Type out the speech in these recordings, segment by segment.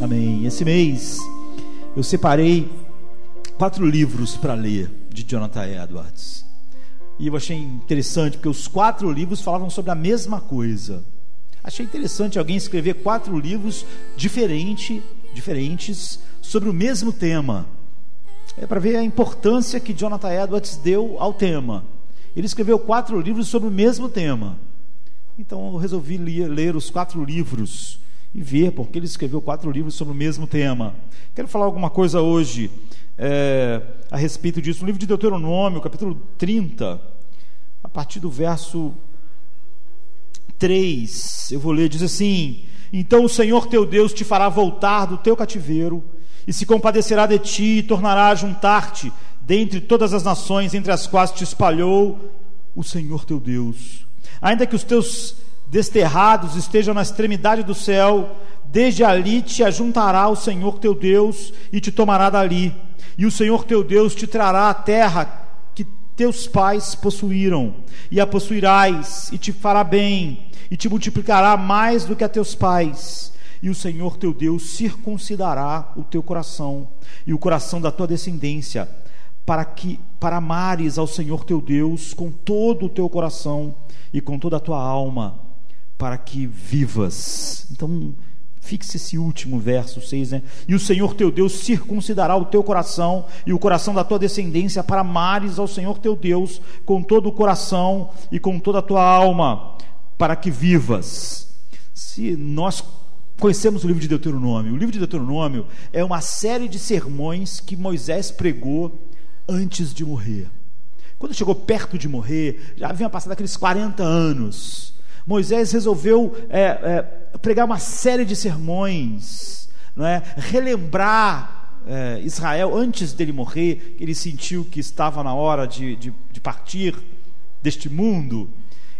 Amém. Esse mês eu separei quatro livros para ler de Jonathan Edwards. E eu achei interessante porque os quatro livros falavam sobre a mesma coisa. Achei interessante alguém escrever quatro livros diferente, diferentes sobre o mesmo tema. É para ver a importância que Jonathan Edwards deu ao tema. Ele escreveu quatro livros sobre o mesmo tema. Então eu resolvi ler, os quatro livros e ver porque ele escreveu quatro livros sobre o mesmo tema. Quero falar alguma coisa hoje é, a respeito disso. No livro de Deuteronômio, capítulo 30, a partir do verso 3, eu vou ler, diz assim: Então o Senhor teu Deus te fará voltar do teu cativeiro, e se compadecerá de ti, e tornará a juntar-te dentre todas as nações entre as quais te espalhou o Senhor teu Deus. Ainda que os teus desterrados estejam na extremidade do céu, desde ali te ajuntará o Senhor teu Deus e te tomará dali. E o Senhor teu Deus te trará a terra teus pais possuíram, e a possuirás, e te fará bem, e te multiplicará mais do que a teus pais. E o Senhor teu Deus circuncidará o teu coração e o coração da tua descendência, para que para amares ao Senhor teu Deus com todo o teu coração e com toda a tua alma, para que vivas. Então, Fixe esse último verso 6, né? E o Senhor teu Deus circuncidará o teu coração e o coração da tua descendência para amares ao Senhor teu Deus com todo o coração e com toda a tua alma, para que vivas. Se nós conhecemos o livro de Deuteronômio, o livro de Deuteronômio é uma série de sermões que Moisés pregou antes de morrer. Quando chegou perto de morrer, já haviam passado aqueles 40 anos. Moisés resolveu é, é, pregar uma série de sermões, não é? relembrar é, Israel antes dele morrer, ele sentiu que estava na hora de, de, de partir deste mundo.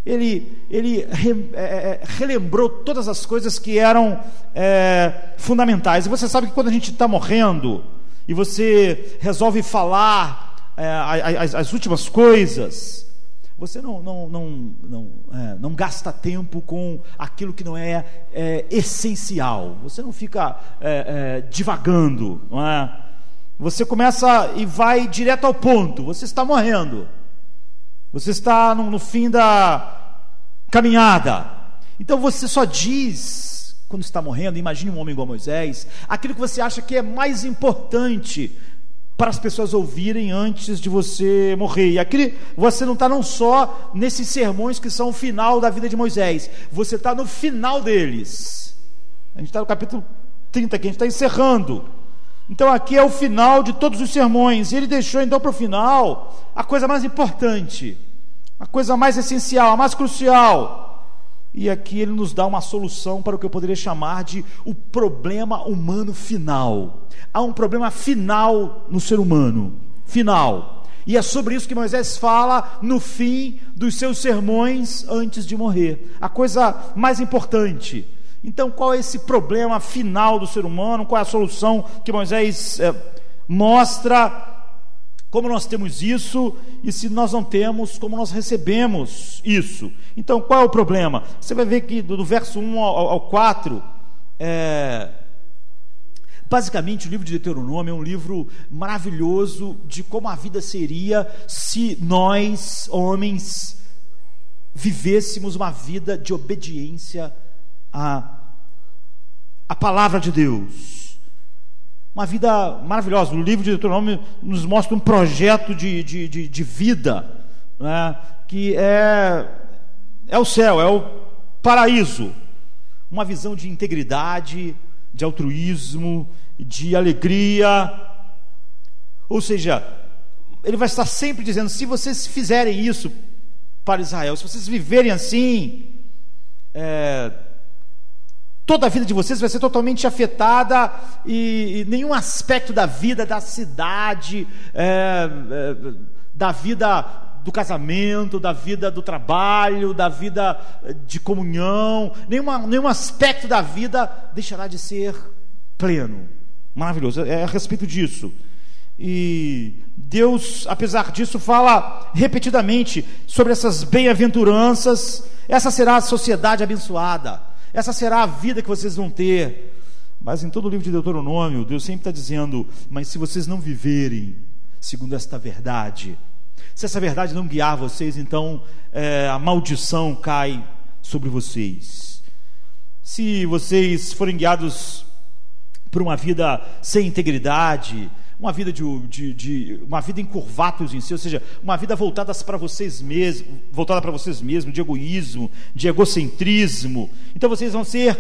Ele, ele re, é, é, relembrou todas as coisas que eram é, fundamentais. E você sabe que quando a gente está morrendo e você resolve falar as, as últimas coisas, você não, não, não, não, é, não gasta tempo com aquilo que não é, é essencial. Você não fica é, é, divagando. Não é? Você começa e vai direto ao ponto. Você está morrendo. Você está no, no fim da caminhada. Então você só diz, quando está morrendo, imagine um homem igual Moisés, aquilo que você acha que é mais importante para as pessoas ouvirem antes de você morrer. E aqui você não está não só nesses sermões que são o final da vida de Moisés, você está no final deles. A gente está no capítulo 30 aqui, a gente está encerrando. Então aqui é o final de todos os sermões. E ele deixou então para o final a coisa mais importante, a coisa mais essencial, a mais crucial. E aqui ele nos dá uma solução para o que eu poderia chamar de o problema humano final. Há um problema final no ser humano, final. E é sobre isso que Moisés fala no fim dos seus sermões antes de morrer. A coisa mais importante. Então, qual é esse problema final do ser humano? Qual é a solução que Moisés é, mostra? Como nós temos isso e se nós não temos, como nós recebemos isso. Então, qual é o problema? Você vai ver que do, do verso 1 ao, ao 4, é, basicamente o livro de Deuteronômio é um livro maravilhoso de como a vida seria se nós, homens, vivêssemos uma vida de obediência à, à palavra de Deus uma vida maravilhosa. O livro de Deuteronômio nos mostra um projeto de, de, de, de vida, né, que é, é o céu, é o paraíso. Uma visão de integridade, de altruísmo, de alegria. Ou seja, ele vai estar sempre dizendo: se vocês fizerem isso para Israel, se vocês viverem assim, é, toda a vida de vocês vai ser totalmente afetada e, e nenhum aspecto da vida da cidade, é, é, da vida do casamento, da vida do trabalho, da vida de comunhão, nenhuma, nenhum aspecto da vida deixará de ser pleno. Maravilhoso, é a respeito disso. E Deus, apesar disso, fala repetidamente sobre essas bem-aventuranças. Essa será a sociedade abençoada. Essa será a vida que vocês vão ter. Mas em todo o livro de Deuteronômio, Deus sempre está dizendo: Mas se vocês não viverem segundo esta verdade, se essa verdade não guiar vocês, então é, a maldição cai sobre vocês. Se vocês forem guiados por uma vida sem integridade, uma vida de, de, de, uma vida em curvatos em si, ou seja, uma vida voltada para vocês mesmos, voltada para vocês mesmos, de egoísmo, de egocentrismo. Então vocês vão ser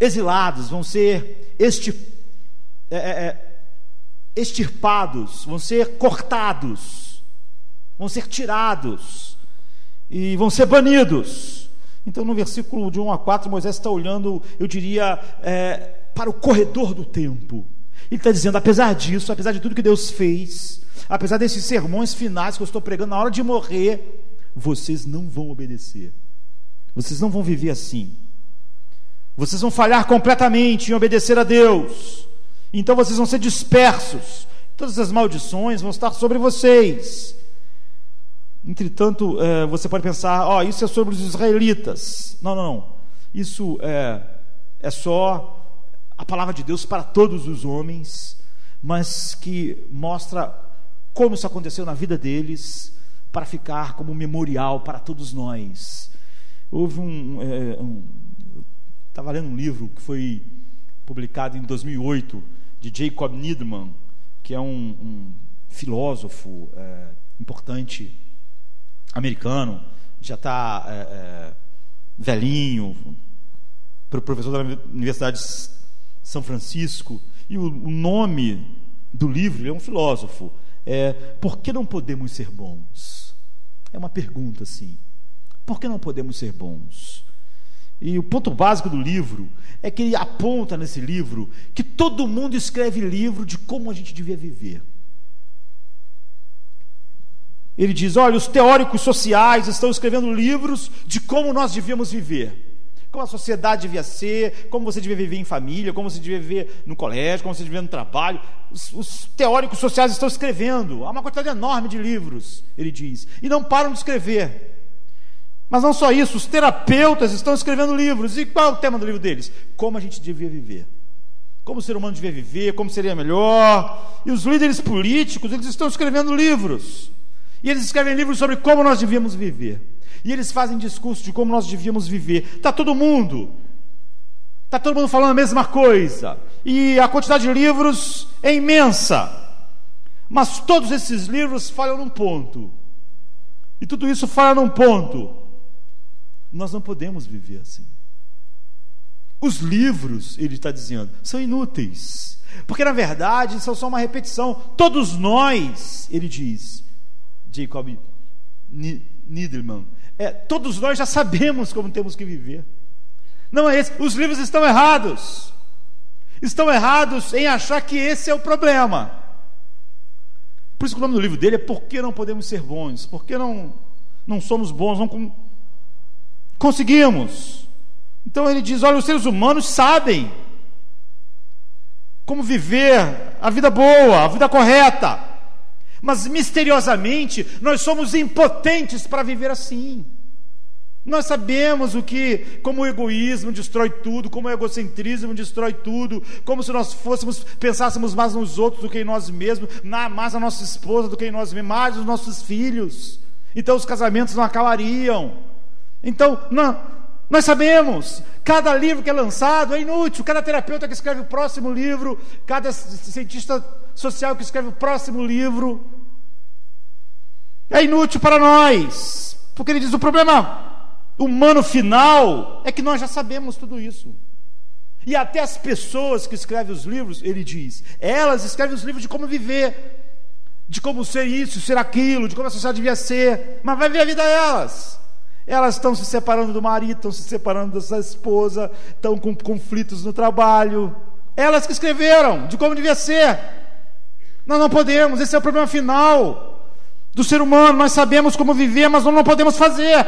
exilados, vão ser é, é, é, extirpados, vão ser cortados, vão ser tirados e vão ser banidos. Então, no versículo de 1 a 4, Moisés está olhando, eu diria, é, para o corredor do tempo ele está dizendo: apesar disso, apesar de tudo que Deus fez, apesar desses sermões finais que eu estou pregando na hora de morrer, vocês não vão obedecer. Vocês não vão viver assim. Vocês vão falhar completamente em obedecer a Deus. Então vocês vão ser dispersos. Todas as maldições vão estar sobre vocês. Entretanto, é, você pode pensar: ó, oh, isso é sobre os israelitas. Não, não, não. Isso é, é só a palavra de Deus para todos os homens, mas que mostra como isso aconteceu na vida deles, para ficar como memorial para todos nós. Houve um. É, um Estava lendo um livro que foi publicado em 2008, de Jacob Needman, que é um, um filósofo é, importante americano, já está é, é, velhinho, professor da Universidade são Francisco, e o, o nome do livro, ele é um filósofo, é Por que não podemos ser bons? É uma pergunta assim. Por que não podemos ser bons? E o ponto básico do livro é que ele aponta nesse livro que todo mundo escreve livro de como a gente devia viver. Ele diz: olha, os teóricos sociais estão escrevendo livros de como nós devíamos viver como a sociedade devia ser, como você devia viver em família, como você devia viver no colégio, como você devia no trabalho. Os, os, teóricos sociais estão escrevendo, há uma quantidade enorme de livros, ele diz, e não param de escrever. Mas não só isso, os terapeutas estão escrevendo livros. E qual é o tema do livro deles? Como a gente devia viver. Como o ser humano devia viver, como seria melhor. E os líderes políticos, eles estão escrevendo livros. E eles escrevem livros sobre como nós devíamos viver. E eles fazem discurso de como nós devíamos viver. Está todo mundo. Está todo mundo falando a mesma coisa. E a quantidade de livros é imensa. Mas todos esses livros falham num ponto. E tudo isso falha num ponto. Nós não podemos viver assim. Os livros, ele está dizendo, são inúteis. Porque na verdade são só uma repetição. Todos nós, ele diz, Jacob Niederman, é, todos nós já sabemos como temos que viver. Não é esse. Os livros estão errados. Estão errados em achar que esse é o problema. Por isso que o nome do livro dele é Por que não podemos ser bons? Por que não, não somos bons? Não conseguimos. Então ele diz: olha, os seres humanos sabem como viver a vida boa, a vida correta mas misteriosamente nós somos impotentes para viver assim. Nós sabemos o que, como o egoísmo destrói tudo, como o egocentrismo destrói tudo, como se nós fôssemos, pensássemos mais nos outros do que em nós mesmos, mais na nossa esposa do que em nós mesmos, mais nos nossos filhos. Então os casamentos não acabariam. Então, não, nós sabemos, cada livro que é lançado é inútil, cada terapeuta que escreve o próximo livro, cada cientista social que escreve o próximo livro, é inútil para nós, porque ele diz: o problema humano final é que nós já sabemos tudo isso. E até as pessoas que escrevem os livros, ele diz, elas escrevem os livros de como viver, de como ser isso, ser aquilo, de como a sociedade devia ser, mas vai ver a vida delas. Elas estão se separando do marido, estão se separando da sua esposa, estão com conflitos no trabalho. Elas que escreveram de como devia ser. Nós não podemos, esse é o problema final do ser humano, nós sabemos como viver, mas nós não podemos fazer.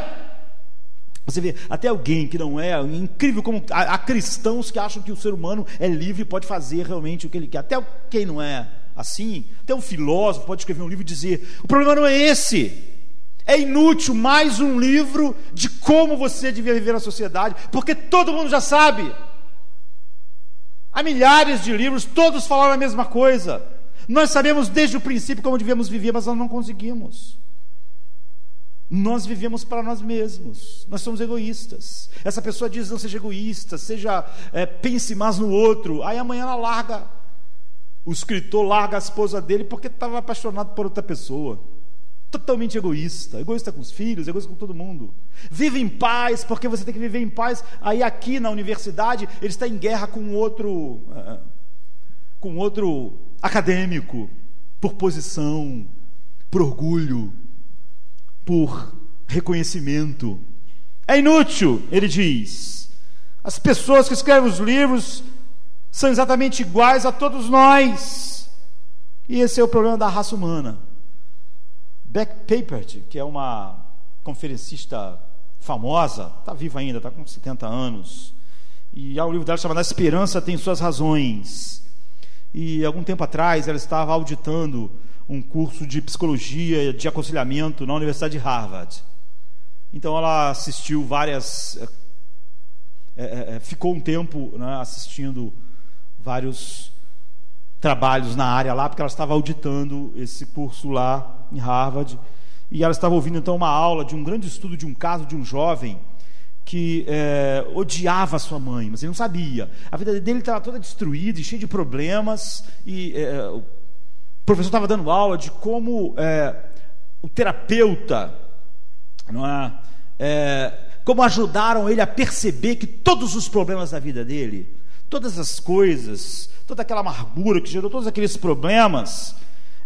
Você vê, até alguém que não é, incrível como há, há, cristãos que acham que o ser humano é livre e pode fazer realmente o que ele quer. Até quem não é assim. Até um filósofo pode escrever um livro e dizer: o problema não é esse. É inútil mais um livro de como você devia viver na sociedade, porque todo mundo já sabe. Há milhares de livros, todos falaram a mesma coisa. Nós sabemos desde o princípio como devemos viver, mas nós não conseguimos. Nós vivemos para nós mesmos, nós somos egoístas. Essa pessoa diz: não seja egoísta, seja é, pense mais no outro. Aí amanhã ela larga. O escritor larga a esposa dele porque estava apaixonado por outra pessoa. Totalmente egoísta, egoísta com os filhos, egoísta com todo mundo. Vive em paz, porque você tem que viver em paz. Aí aqui na universidade ele está em guerra com outro, é, com outro acadêmico, por posição, por orgulho por reconhecimento. É inútil, ele diz. As pessoas que escrevem os livros são exatamente iguais a todos nós. E esse é o problema da raça humana. Beck Papert, que é uma conferencista famosa, está viva ainda, está com 70 anos. E há um livro dela chamado A Esperança Tem Suas Razões. E algum tempo atrás ela estava auditando um curso de psicologia de aconselhamento na Universidade de Harvard. Então ela assistiu várias. É, é, ficou um tempo né, assistindo vários trabalhos na área lá, porque ela estava auditando esse curso lá em Harvard. E ela estava ouvindo então uma aula de um grande estudo de um caso de um jovem que é, odiava sua mãe, mas ele não sabia. A vida dele estava toda destruída e cheia de problemas, e é, professor estava dando aula de como é, o terapeuta, não é, é, como ajudaram ele a perceber que todos os problemas da vida dele, todas as coisas, toda aquela amargura que gerou todos aqueles problemas,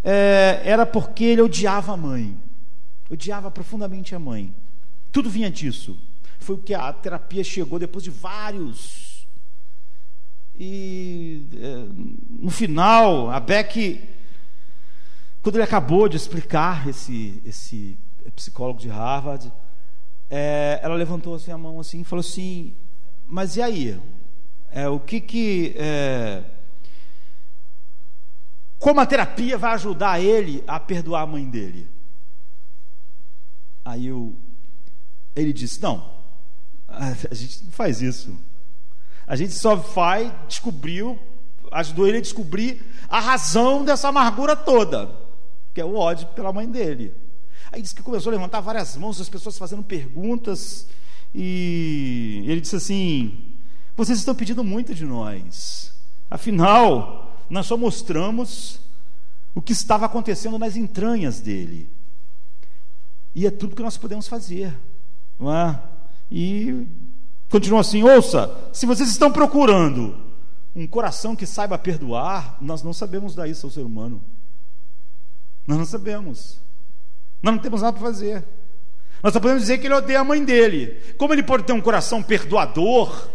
é, era porque ele odiava a mãe, odiava profundamente a mãe. Tudo vinha disso. Foi o que a terapia chegou depois de vários. E é, no final, a Beck quando ele acabou de explicar esse, esse psicólogo de Harvard, é, ela levantou assim a mão assim e falou assim: Mas e aí? É, o que que. É, como a terapia vai ajudar ele a perdoar a mãe dele? Aí eu, ele disse: Não, a gente não faz isso. A gente só vai descobrir, ajudou ele a descobrir a razão dessa amargura toda que é o ódio pela mãe dele. Aí disse que começou a levantar várias mãos, as pessoas fazendo perguntas, e ele disse assim: Vocês estão pedindo muito de nós. Afinal, nós só mostramos o que estava acontecendo nas entranhas dele. E é tudo que nós podemos fazer. Não é? E continua assim: ouça, se vocês estão procurando um coração que saiba perdoar, nós não sabemos dar isso ao ser humano. Nós não sabemos. Nós não temos nada para fazer. Nós só podemos dizer que ele odeia a mãe dele. Como ele pode ter um coração perdoador,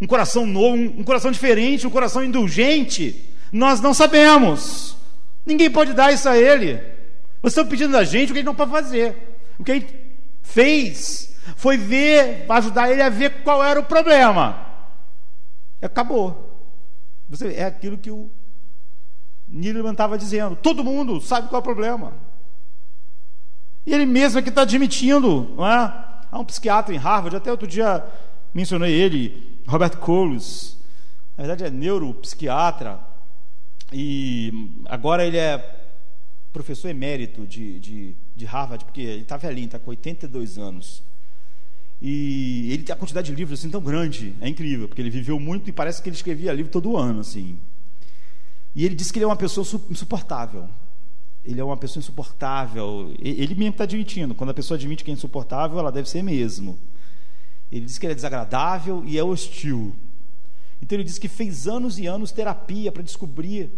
um coração novo, um coração diferente, um coração indulgente? Nós não sabemos. Ninguém pode dar isso a ele. Vocês estão pedindo da gente o que ele não pode fazer. O que ele fez foi ver, ajudar ele a ver qual era o problema. Acabou. Você, é aquilo que o Niliman estava dizendo: todo mundo sabe qual é o problema. E ele mesmo é que está admitindo, não é? Há um psiquiatra em Harvard, até outro dia mencionei ele, Robert Coles. Na verdade é neuropsiquiatra. E agora ele é professor emérito de, de, de Harvard, porque ele está velhinho, está com 82 anos. E ele tem a quantidade de livros assim tão grande, é incrível, porque ele viveu muito e parece que ele escrevia livro todo ano, assim. E ele disse que ele é uma pessoa insuportável. Ele é uma pessoa insuportável. Ele mesmo está admitindo. Quando a pessoa admite que é insuportável, ela deve ser mesmo. Ele diz que ele é desagradável e é hostil. Então ele diz que fez anos e anos terapia para descobrir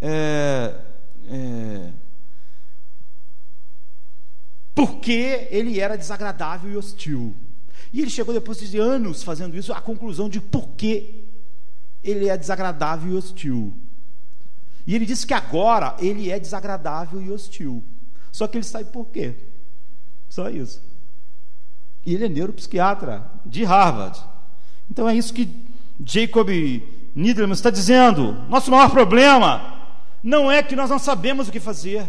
é, é, por que ele era desagradável e hostil. E ele chegou depois de anos fazendo isso à conclusão de por que ele é desagradável e hostil. E ele disse que agora ele é desagradável e hostil. Só que ele sabe por quê. Só isso. E ele é neuropsiquiatra de Harvard. Então é isso que Jacob Niederman está dizendo. Nosso maior problema não é que nós não sabemos o que fazer.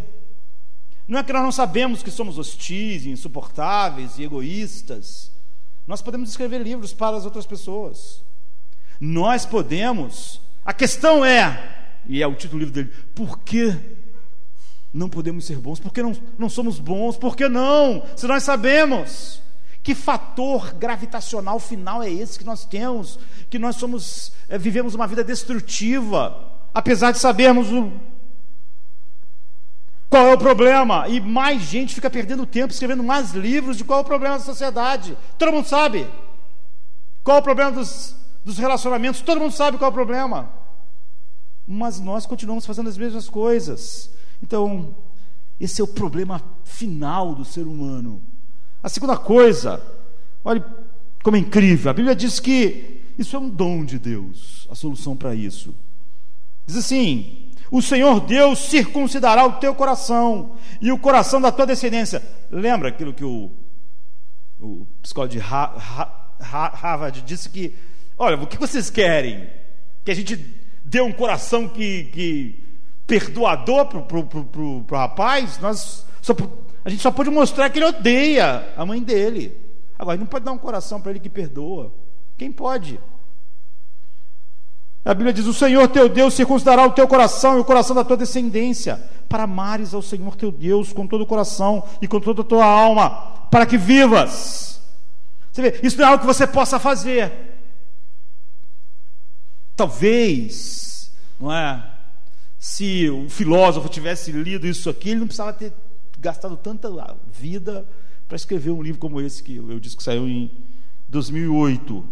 Não é que nós não sabemos que somos hostis, insuportáveis e egoístas. Nós podemos escrever livros para as outras pessoas. Nós podemos. A questão é, e é o título do livro dele, por que não podemos ser bons? Por que não, não somos bons? Por que não? Se nós sabemos. Que fator gravitacional final é esse que nós temos? Que nós somos, é, vivemos uma vida destrutiva, apesar de sabermos o, qual é o problema? E mais gente fica perdendo tempo escrevendo mais livros de qual é o problema da sociedade. Todo mundo sabe. Qual é o problema dos, dos relacionamentos? Todo mundo sabe qual é o problema. Mas nós continuamos fazendo as mesmas coisas. Então, esse é o problema final do ser humano. A segunda coisa, olha como é incrível. A Bíblia diz que isso é um dom de Deus, a solução para isso. Diz assim: o Senhor Deus circuncidará o teu coração e o coração da tua descendência. Lembra aquilo que o, o psicólogo de Harvard disse que, olha, o que vocês querem? Que a gente dê um coração que, que perdoador para o rapaz? Nós só, a gente só pode mostrar que ele odeia a mãe dele. Agora, não pode dar um coração para ele que perdoa. Quem pode? A Bíblia diz: O Senhor teu Deus circuncidará o teu coração e o coração da tua descendência, para amares ao Senhor teu Deus com todo o coração e com toda a tua alma, para que vivas. Você vê, isso não é algo que você possa fazer. Talvez, não é? Se o filósofo tivesse lido isso aqui, ele não precisava ter gastado tanta vida para escrever um livro como esse que eu disse que saiu em 2008.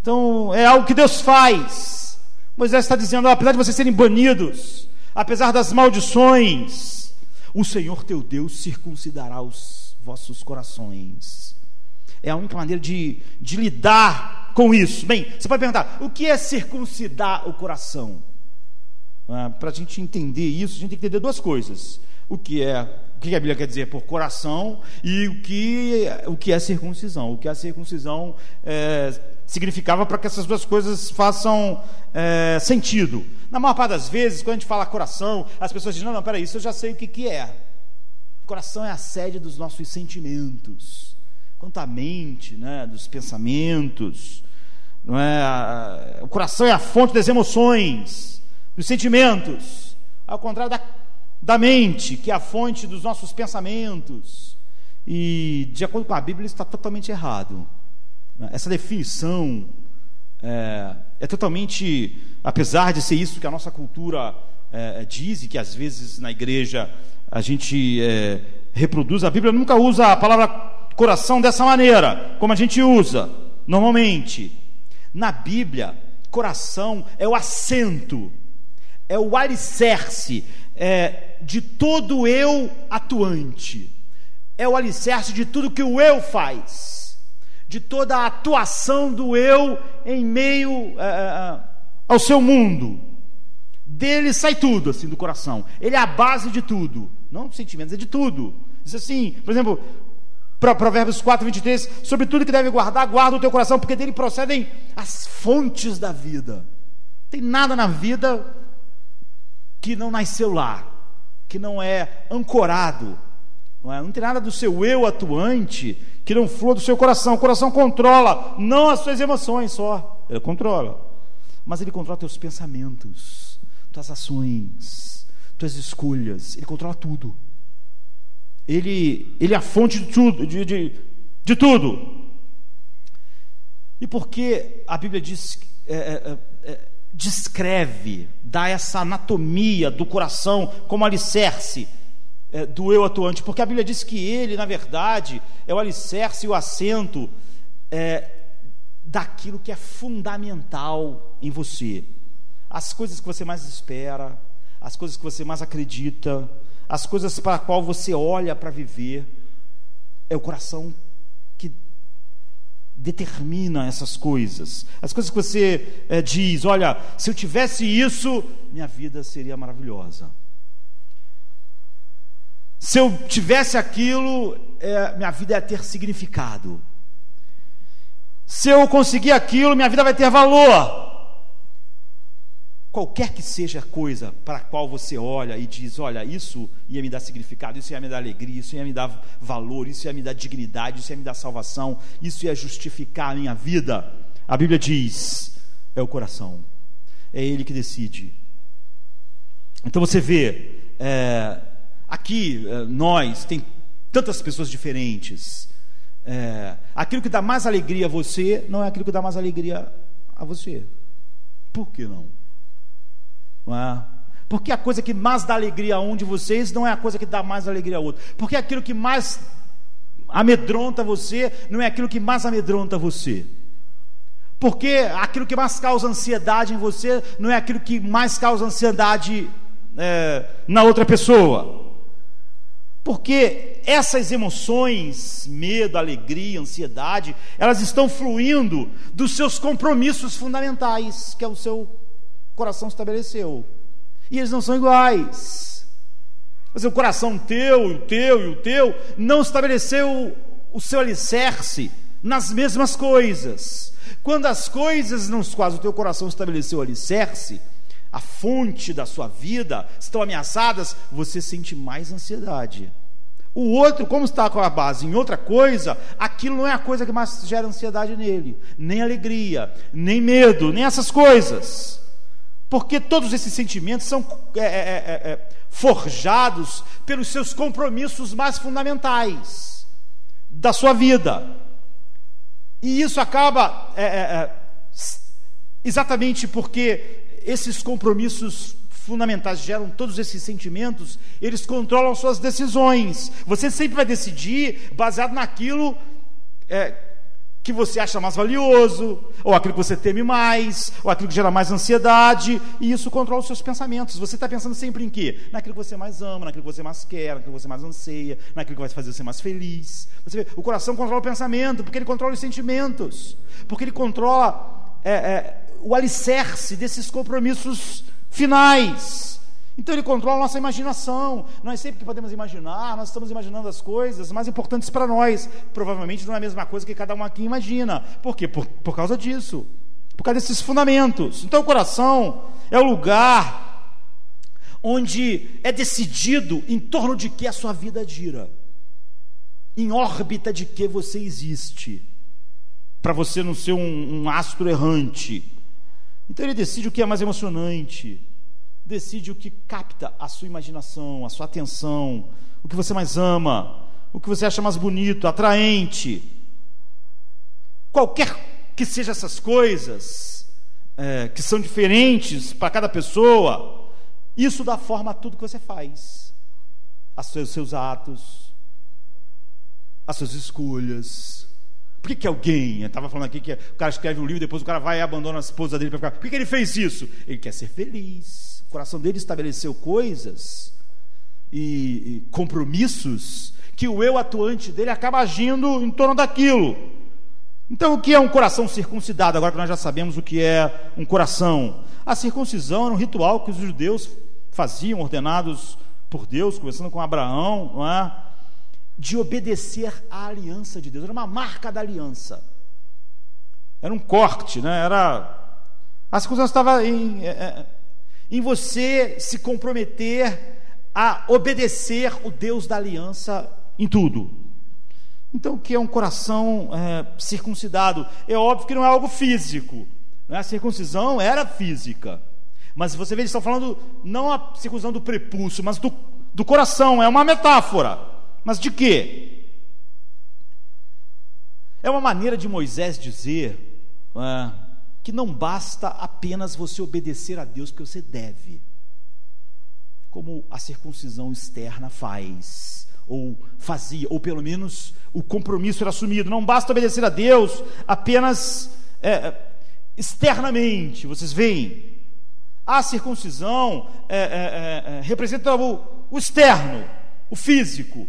Então, é algo que Deus faz. Moisés está dizendo: apesar de vocês serem banidos, apesar das maldições, o Senhor teu Deus circuncidará os vossos corações. É a única maneira de, de lidar com isso. Bem, você pode perguntar: o que é circuncidar o coração? Ah, Para a gente entender isso, a gente tem que entender duas coisas: o que é o que a Bíblia quer dizer por coração e o que, o que é circuncisão. O que é circuncisão é, significava para que essas duas coisas façam é, sentido. Na maior parte das vezes, quando a gente fala coração, as pessoas dizem: não, não, peraí, isso eu já sei o que, que é. Coração é a sede dos nossos sentimentos, quanto à mente, né, dos pensamentos. Não é? O coração é a fonte das emoções, dos sentimentos, ao contrário da, da mente, que é a fonte dos nossos pensamentos. E, de acordo com a Bíblia, isso está totalmente errado. Essa definição é, é, totalmente, apesar de ser isso que a nossa cultura é, diz e que às vezes na igreja a gente é, reproduz, a Bíblia nunca usa a palavra coração dessa maneira, como a gente usa normalmente. Na Bíblia, coração é o assento, é o alicerce é, de todo eu atuante, é o alicerce de tudo que o eu faz de toda a atuação do eu em meio uh, ao seu mundo. Dele sai tudo, assim, do coração. Ele é a base de tudo. Não dos sentimentos, é de tudo. Diz assim, por exemplo, Provérbios 4, 23, sobre tudo que deve guardar, guarda o teu coração, porque dele procedem as fontes da vida. Tem nada na vida que não nasceu lá, que não é ancorado, não, é? não tem nada do seu eu atuante que não flua do seu coração. O coração controla, não as suas emoções só, ele controla, mas ele controla teus pensamentos, tuas ações, tuas escolhas, ele controla tudo. Ele, ele é a fonte de tudo, de, de, de tudo. E porque a Bíblia diz, é, é, é, descreve, dá essa anatomia do coração como alicerce é, do eu atuante, porque a Bíblia diz que ele, na verdade, é o alicerce e o assento é, daquilo que é fundamental em você. As coisas que você mais espera, as coisas que você mais acredita, as coisas para qual você olha para viver, é o coração que determina essas coisas. As coisas que você é, diz, olha, se eu tivesse isso, minha vida seria maravilhosa. Se eu tivesse aquilo, é, minha vida ia ter significado. Se eu conseguir aquilo, minha vida vai ter valor. qualquer que seja a coisa para a qual você olha e diz: olha, isso ia me dar significado, isso ia me dar alegria, isso ia me dar valor, isso ia me dar dignidade, isso ia me dar salvação, isso ia justificar a minha vida. A Bíblia diz: é o coração, é ele que decide. Então você vê, é, aqui é, nós, tem tantas pessoas diferentes. É, aquilo que dá mais alegria a você não é aquilo que dá mais alegria a você. Por que não? Não é? Porque a coisa que mais dá alegria a um de vocês não é a coisa que dá mais alegria a outro. Porque aquilo que mais amedronta você não é aquilo que mais amedronta você. Porque aquilo que mais causa ansiedade em você não é aquilo que mais causa ansiedade é, na outra pessoa. Porque essas emoções, medo, alegria, ansiedade, elas estão fluindo dos seus compromissos fundamentais, que é o seu coração estabeleceu. E eles não são iguais. Mas o coração teu, o teu e o teu não estabeleceu o seu alicerce nas mesmas coisas. Quando as coisas nas quais o teu coração estabeleceu o alicerce, a fonte da sua vida estão ameaçadas, você sente mais ansiedade. O outro, como está com a base em outra coisa, aquilo não é a coisa que mais gera ansiedade nele, nem alegria, nem medo, nem essas coisas. Porque todos esses sentimentos são é, é, é, é forjados pelos seus compromissos mais fundamentais da sua vida. E isso acaba é, é, exatamente porque esses compromissos fundamentais geram todos esses sentimentos, eles controlam suas decisões. Você sempre vai decidir baseado naquilo é, que você acha mais valioso, ou aquilo que você teme mais, ou aquilo que gera mais ansiedade, e isso controla os seus pensamentos. Você está pensando sempre em quê? Naquilo que você mais ama, naquilo que você mais quer, naquilo que você mais anseia, naquilo que vai fazer você mais feliz. Você vê, o coração controla o pensamento, porque ele controla os sentimentos, porque ele controla é, é, o alicerce desses compromissos finais. Então ele controla a nossa imaginação. Nós sempre que podemos imaginar, nós estamos imaginando as coisas mais importantes para nós. Provavelmente não é a mesma coisa que cada um aqui imagina. Por quê? Por, por causa disso. Por causa desses fundamentos. Então o coração é o lugar onde é decidido em torno de que a sua vida gira. Em órbita de que você existe. Para você não ser um, um astro errante então ele decide o que é mais emocionante, decide o que capta a sua imaginação, a sua atenção, o que você mais ama, o que você acha mais bonito, atraente. Qualquer que sejam essas coisas, é, que são diferentes para cada pessoa, isso dá forma a tudo que você faz, aos seus, seus atos, às suas escolhas, por que, que alguém, eu estava falando aqui que o cara escreve um livro, depois o cara vai e abandona a esposa dele para ficar. Por que, que ele fez isso? Ele quer ser feliz. O coração dele estabeleceu coisas e, e compromissos que o eu atuante dele acaba agindo em torno daquilo. Então, o que é um coração circuncidado? Agora que nós já sabemos o que é um coração. A circuncisão era um ritual que os judeus faziam, ordenados por Deus, começando com Abraão, não é? De obedecer à aliança de Deus. Era uma marca da aliança. Era um corte, né? Era a circunstância estava em, é, é, em você se comprometer a obedecer o Deus da aliança em tudo. Então, o que é um coração é, circuncidado? É óbvio que não é algo físico. Né? A circuncisão era física. Mas você vê, eles estão falando não a circuncisão do prepúcio, mas do, do coração. É uma metáfora. Mas de quê? É uma maneira de Moisés dizer é, que não basta apenas você obedecer a Deus que você deve, como a circuncisão externa faz, ou fazia, ou pelo menos o compromisso era assumido. Não basta obedecer a Deus apenas é, externamente. Vocês veem, a circuncisão é, é, é, é representa o, o externo, o físico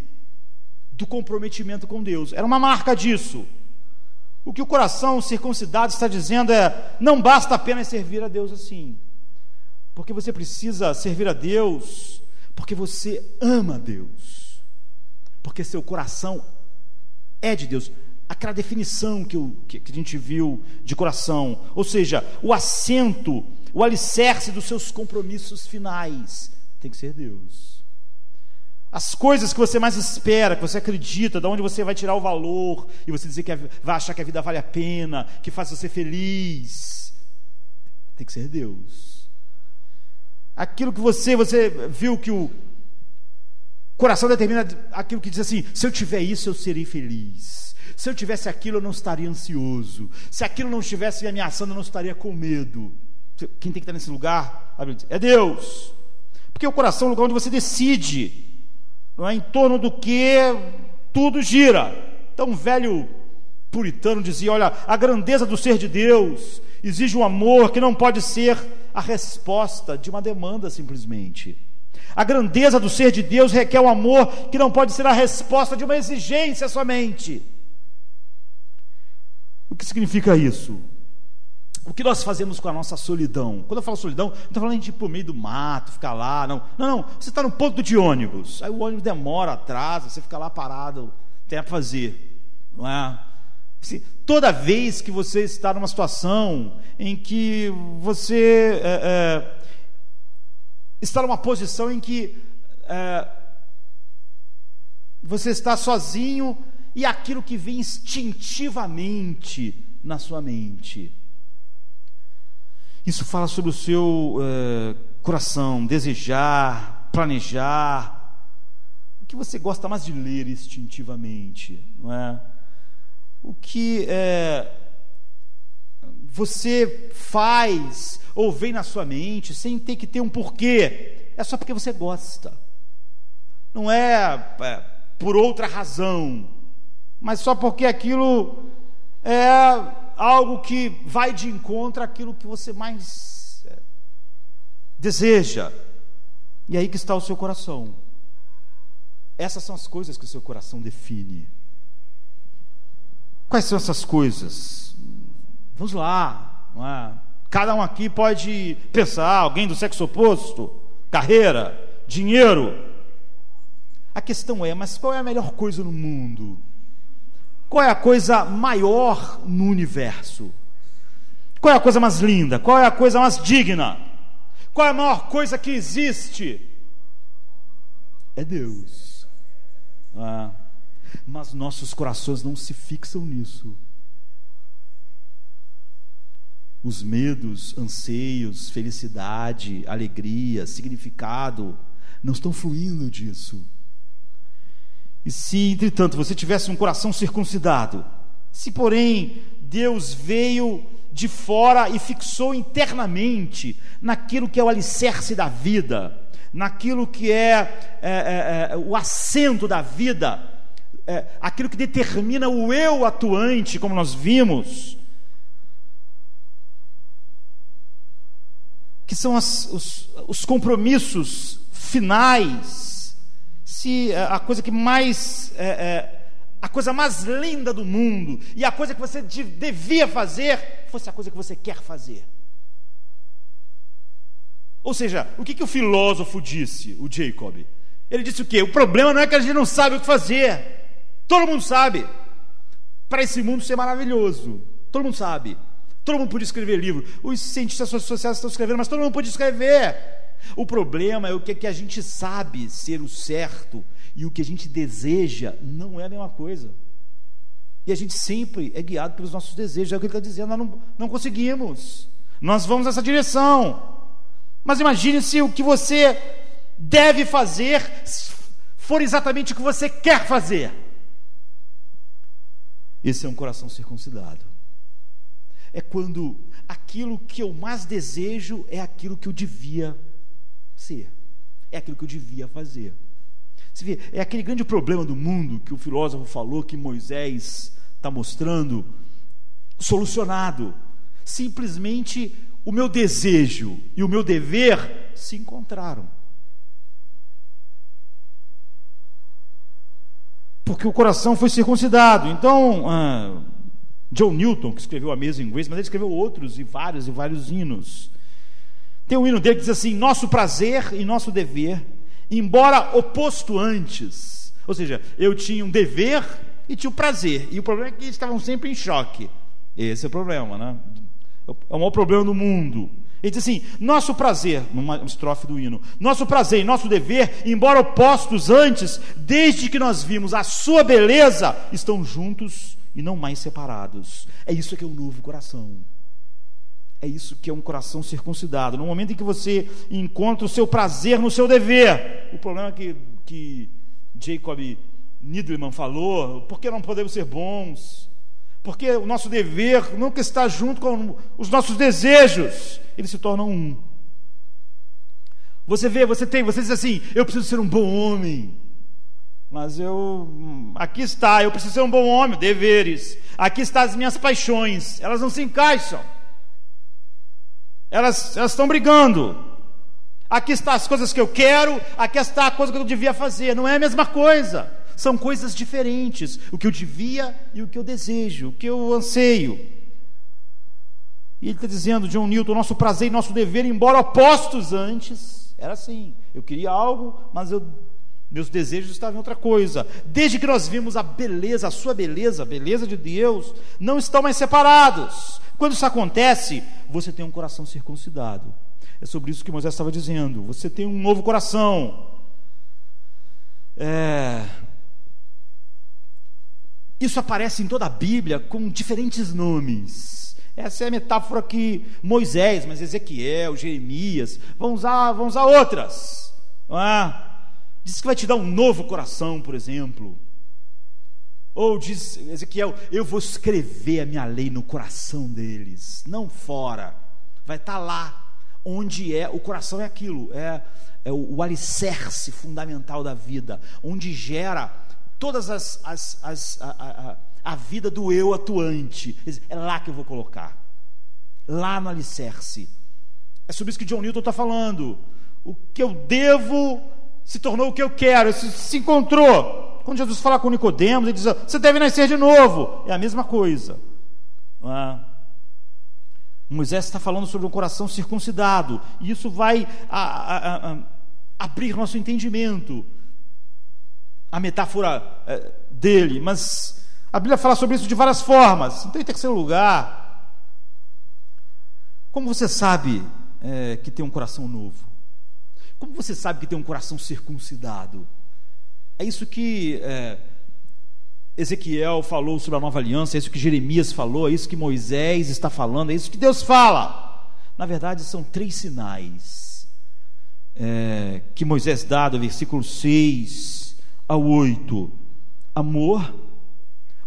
do comprometimento com Deus. Era uma marca disso. O que o coração circuncidado está dizendo é: não basta apenas servir a Deus assim, porque você precisa servir a Deus porque você ama Deus, porque seu coração é de Deus. aquela definição que, eu, que, que a gente viu de coração, ou seja, o assento, o alicerce dos seus compromissos finais tem que ser Deus. As coisas que você mais espera, que você acredita, de onde você vai tirar o valor, e você dizer que a- vai achar que a vida vale a pena, que faz você feliz, tem que ser Deus. Aquilo que você, você viu que o coração determina aquilo que diz assim: se eu tiver isso, eu serei feliz. Se eu tivesse aquilo, eu não estaria ansioso. Se aquilo não estivesse me ameaçando, eu não estaria com medo. Quem tem que estar nesse lugar é Deus. Porque o coração é o lugar onde você decide, não é em torno do que tudo gira. Então, um velho puritano dizia: Olha, a grandeza do ser de Deus exige um amor que não pode ser a resposta de uma demanda simplesmente. A grandeza do ser de Deus requer um amor que não pode ser a resposta de uma exigência somente. O que significa isso? O que nós fazemos com a nossa solidão? Quando eu falo solidão, não estou falando de ir para o meio do mato, ficar lá, não. Não, não. Você está no ponto de ônibus, aí o ônibus demora, atrasa, você fica lá parado, tem a fazer, não é? Assim, toda vez que você está numa situação em que você é, é, está numa posição em que é, você está sozinho e aquilo que vem instintivamente na sua mente. Isso fala sobre o seu é, coração, desejar, planejar. O que você gosta mais de ler instintivamente, não é? O que é, você faz ou vem na sua mente sem ter que ter um porquê, é só porque você gosta. Não é, é por outra razão, mas só porque aquilo é algo que vai de encontro àquilo que você mais é, deseja. E aí que está o seu coração. Essas são as coisas que o seu coração define. Quais são essas coisas? Vamos lá. é? Cada um aqui pode pensar, alguém do sexo oposto, carreira, dinheiro. A questão é, mas qual é a melhor coisa no mundo? Qual é a coisa maior no universo? Qual é a coisa mais linda? Qual é a coisa mais digna? Qual é a maior coisa que existe? É Deus. Ah, mas nossos corações não se fixam nisso. Os medos, anseios, felicidade, alegria, significado, não estão fluindo disso. E se, entretanto, você tivesse um coração circuncidado, se, porém, Deus veio de fora e fixou internamente naquilo que é o alicerce da vida, naquilo que é, é, é, é o assento da vida, é, aquilo que determina o eu atuante, como nós vimos, que são as, os, os compromissos finais, se a coisa que mais é, é, a coisa mais linda do mundo e a coisa que você de, devia fazer fosse a coisa que você quer fazer. Ou seja, o que, que o filósofo disse, o Jacob? Ele disse o quê? O problema não é que a gente não sabe o que fazer. Todo mundo sabe. Para esse mundo ser maravilhoso. Todo mundo sabe. Todo mundo podia escrever livro. Os cientistas sociais estão escrevendo, mas todo mundo pode escrever. O problema é o que, que a gente sabe ser o certo e o que a gente deseja não é a mesma coisa. E a gente sempre é guiado pelos nossos desejos. É o que ele está dizendo, nós não, não conseguimos. Nós vamos nessa direção. Mas imagine se o que você deve fazer for exatamente o que você quer fazer. Esse é um coração circuncidado. É quando aquilo que eu mais desejo é aquilo que eu devia ser, é aquilo que eu devia fazer. Você vê, é aquele grande problema do mundo que o filósofo falou que Moisés está mostrando, solucionado. Simplesmente o meu desejo e o meu dever se encontraram. Porque o coração foi circuncidado. Então, ah, John Newton, que escreveu a mesa em inglês, mas ele escreveu outros e vários e vários hinos. Tem um hino dele que diz assim: Nosso prazer e nosso dever, embora oposto antes. Ou seja, eu tinha um dever e tinha o prazer. E o problema é que eles estavam sempre em choque. Esse é o problema, né? É o maior problema do mundo. Ele diz assim: nosso prazer, numa estrofe do hino, nosso prazer e nosso dever, embora opostos antes, desde que nós vimos a sua beleza, estão juntos e não mais separados. É isso que é o novo coração. É isso que é um coração circuncidado. No momento em que você encontra o seu prazer no seu dever. O problema é que, que Jacob Niedleman falou: por que não podemos ser bons? Porque o nosso dever nunca está junto com os nossos desejos, eles se tornam um. Você vê, você tem, você diz assim: eu preciso ser um bom homem. Mas eu, aqui está, eu preciso ser um bom homem, deveres. Aqui estão as minhas paixões, elas não se encaixam. Elas, elas estão brigando. Aqui estão as coisas que eu quero, aqui está a coisa que eu devia fazer. Não é a mesma coisa. São coisas diferentes. O que eu devia e o que eu desejo, o que eu anseio. E ele está dizendo, John Newton, nosso prazer e nosso dever, embora opostos antes, era assim. Eu queria algo, mas eu, meus desejos estavam em outra coisa. Desde que nós vimos a beleza, a sua beleza, a beleza de Deus, não estão mais separados. Quando isso acontece, você tem um coração circuncidado. É sobre isso que Moisés estava dizendo. Você tem um novo coração. É, isso aparece em toda a Bíblia com diferentes nomes. Essa é a metáfora que Moisés, mas Ezequiel, Jeremias, vão usar, vão usar outras. Não é? Diz que vai te dar um novo coração, por exemplo. Ou diz Ezequiel, eu vou escrever a minha lei no coração deles, não fora. Vai estar lá, onde é, o coração é aquilo, é, é o, o alicerce fundamental da vida, onde gera todas as, as, as a, a, a, vida do eu atuante. É lá que eu vou colocar. Lá no alicerce. É sobre isso que John Newton está falando. O que eu devo se tornou o que eu quero. Isso se encontrou. Quando Jesus fala com Nicodemos, ele diz: Você deve nascer de novo. É a mesma coisa. É? Moisés está falando sobre um coração circuncidado. E isso vai a, a, abrir nosso entendimento a metáfora é, dele, mas a Bíblia fala sobre isso de várias formas. Então, em terceiro lugar, como você sabe é, que tem um coração novo? Como você sabe que tem um coração circuncidado? É isso que é, Ezequiel falou sobre a nova aliança, é isso que Jeremias falou, é isso que Moisés está falando, é isso que Deus fala. Na verdade, são três sinais é, que Moisés dá do versículo 6 ao 8: amor,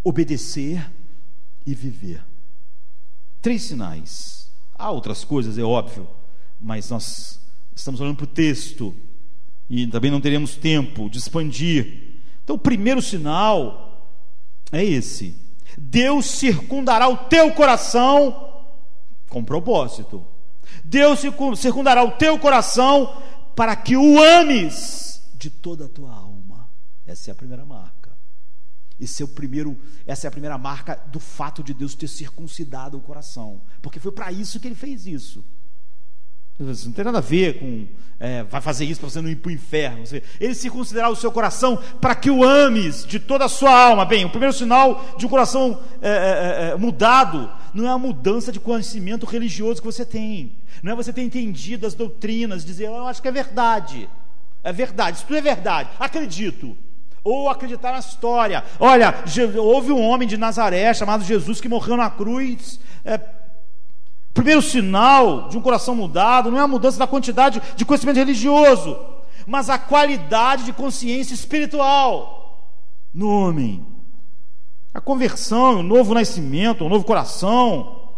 obedecer e viver. Três sinais. Há outras coisas, é óbvio, mas nós estamos olhando para o texto e também não teremos tempo de expandir. Então, o primeiro sinal é esse: Deus circundará o teu coração com propósito. Deus circundará o teu coração para que o ames de toda a tua alma. Essa é a primeira marca. Esse é o primeiro, essa é a primeira marca do fato de Deus ter circuncidado o coração. Porque foi para isso que ele fez isso. Não tem nada a ver com é, vai fazer isso para você não ir para o inferno. Ele circuncidará o seu coração para que o ames de toda a sua alma. Bem, o primeiro sinal de um coração é, é, é, mudado não é a mudança de conhecimento religioso que você tem. Não é você ter entendido as doutrinas, dizer, eu acho que é verdade. É verdade, isso tudo é verdade, acredito ou acreditar na história. Olha, houve um homem de Nazaré chamado Jesus que morreu na cruz. Primeiro sinal de um coração mudado não é a mudança da quantidade de conhecimento religioso, mas a qualidade de consciência espiritual no homem. A conversão, o novo nascimento, o novo coração,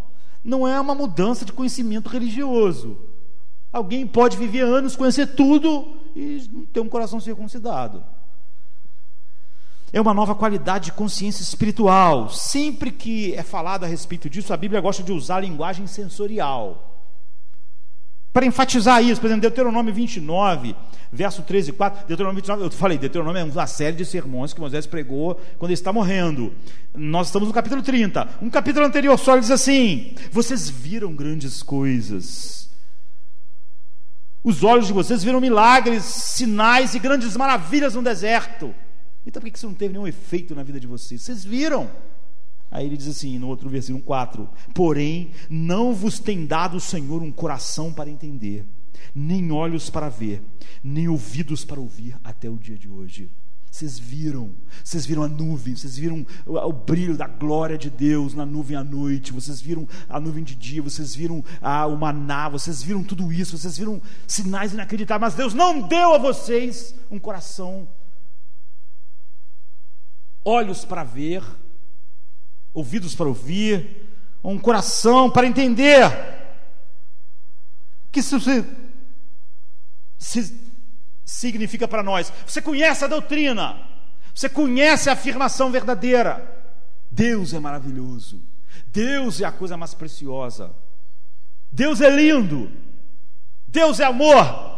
não é uma mudança de conhecimento religioso. Alguém pode viver anos, conhecer tudo e ter um coração circuncidado. É uma nova qualidade de consciência espiritual. Sempre que é falado a respeito disso, a Bíblia gosta de usar a linguagem sensorial. Para enfatizar isso, por exemplo, Deuteronômio 29, verso 13 e 4. Deuteronômio 29, eu falei, Deuteronômio é uma série de sermões que Moisés pregou quando ele está morrendo. Nós estamos no capítulo 30. Um capítulo anterior só ele diz assim: Vocês viram grandes coisas. Os olhos de vocês viram milagres, sinais e grandes maravilhas no deserto. Então por que isso não teve nenhum efeito na vida de vocês? Vocês viram? Aí ele diz assim, no outro versículo 4: Porém, não vos tem dado o Senhor um coração para entender, nem olhos para ver, nem ouvidos para ouvir, até o dia de hoje. Vocês viram, vocês viram a nuvem, vocês viram o, o, brilho da glória de Deus na nuvem à noite, vocês viram a nuvem de dia, vocês viram a, o maná, vocês viram tudo isso, vocês viram sinais inacreditáveis, mas Deus não deu a vocês um coração, olhos para ver, ouvidos para ouvir, um coração para entender. Que isso significa para nós. Você conhece a doutrina, você conhece a afirmação verdadeira. Deus é maravilhoso, Deus é a coisa mais preciosa, Deus é lindo, Deus é amor.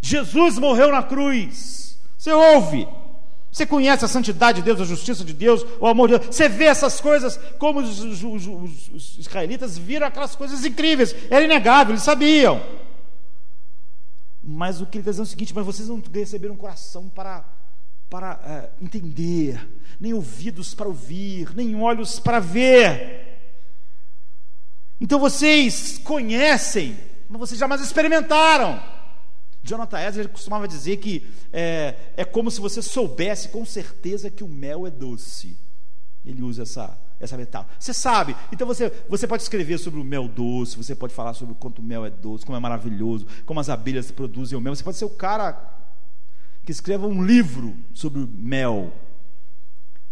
Jesus morreu na cruz. Você ouve, você conhece a santidade de Deus, a justiça de Deus, o amor de Deus. Você vê essas coisas como os, os, os, os israelitas viram aquelas coisas incríveis. Era inegável, eles sabiam. Mas o que ele está dizendo é o seguinte: mas vocês não receberam um coração para, para é, entender, nem ouvidos para ouvir, nem olhos para ver. Então vocês conhecem, mas vocês jamais experimentaram. Jonathan Edwards costumava dizer que é, é como se você soubesse com certeza que o mel é doce. Ele usa essa, essa metáfora. Você sabe, então você, você pode escrever sobre o mel doce, você pode falar sobre quanto o mel é doce, como é maravilhoso, como as abelhas produzem o mel. Você pode ser o cara que escreva um livro sobre o mel.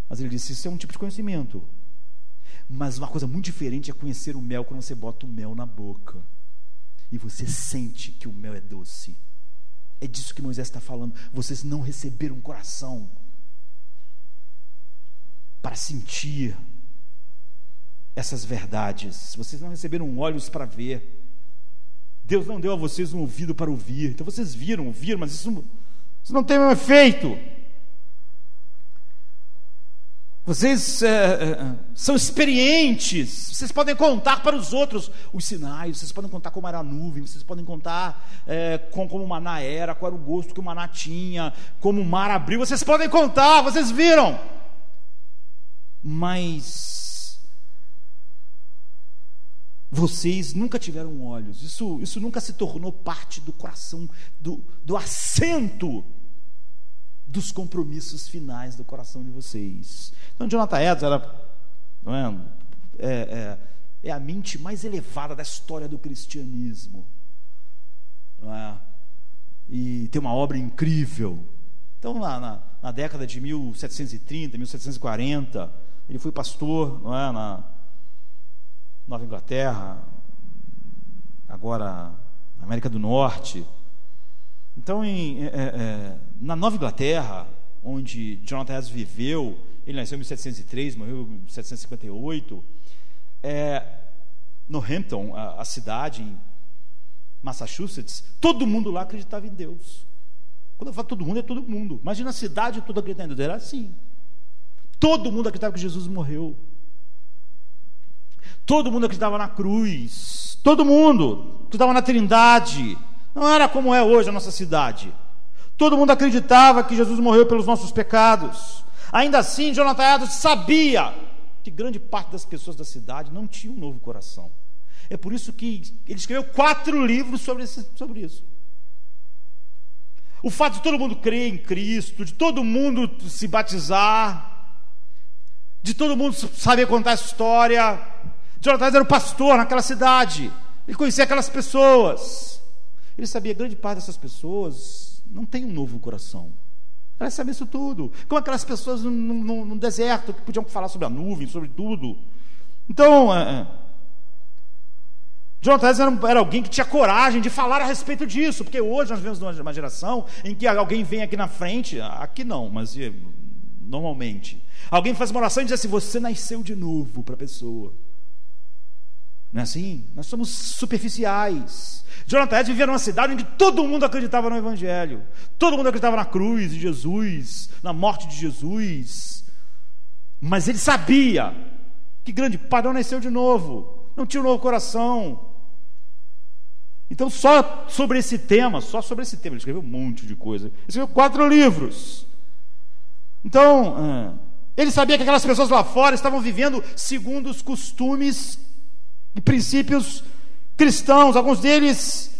Mas ele disse: Isso é um tipo de conhecimento. Mas uma coisa muito diferente é conhecer o mel quando você bota o mel na boca e você sente que o mel é doce. É disso que Moisés está falando. Vocês não receberam um coração para sentir essas verdades. Vocês não receberam olhos para ver. Deus não deu a vocês um ouvido para ouvir. Então vocês viram, ouviram, mas isso isso não tem um efeito. Vocês é, são experientes, vocês podem contar para os outros os sinais, vocês podem contar como era a nuvem, vocês podem contar é, com, como o maná era, qual era o gosto que o maná tinha, como o mar abriu, vocês podem contar, vocês viram. Mas Vocês nunca tiveram olhos, isso, isso nunca se tornou parte do coração, do, do assento dos compromissos finais do coração de vocês. Então, Jonathan Edwards era, é, é, é, é a mente mais elevada da história do cristianismo. É? E tem uma obra incrível. Então, na, na, na década de 1730, 1740, ele foi pastor é, na, Nova Inglaterra, agora América do Norte. Então, em, é, é, na Nova Inglaterra, onde Jonathan Edwards viveu, ele nasceu em 1703, morreu em 1758, é, no Hampton, a, a cidade em Massachusetts, todo mundo lá acreditava em Deus. Quando eu falo todo mundo, é todo mundo. Imagina a cidade toda acreditando em Deus. Era assim. Todo mundo acreditava que Jesus morreu. Todo mundo acreditava na cruz. Todo mundo acreditava na Trindade. Não era como é hoje a nossa cidade. Todo mundo acreditava que Jesus morreu pelos nossos pecados. Ainda assim, Jonathan Edwards sabia que grande parte das pessoas da cidade não tinha um novo coração. É por isso que ele escreveu quatro livros sobre, esse, sobre isso. O fato de todo mundo crer em Cristo, de todo mundo se batizar, de todo mundo saber contar a história, Jonathan era o pastor naquela cidade. Ele conhecia aquelas pessoas. Ele sabia que grande parte dessas pessoas não tem um novo coração. Elas sabem isso tudo. Como aquelas pessoas no, no, no, deserto que podiam falar sobre a nuvem, sobre tudo. Então, é, é Jonathan era, era, alguém que tinha coragem de falar a respeito disso, porque hoje nós vivemos numa geração em que alguém vem aqui na frente, aqui não, mas normalmente, alguém faz uma oração e diz assim: Você nasceu de novo para a pessoa. Não é assim? Nós somos superficiais. Jonathan Edwards vivia numa cidade onde todo mundo acreditava no Evangelho. Todo mundo acreditava na cruz de Jesus, na morte de Jesus. Mas ele sabia que grande pai não nasceu de novo, não tinha um novo coração. Então, só sobre esse tema, só sobre esse tema, ele escreveu um monte de coisa. Ele escreveu quatro livros. Então, ah, ele sabia que aquelas pessoas lá fora estavam vivendo segundo os costumes e princípios cristãos. Alguns deles,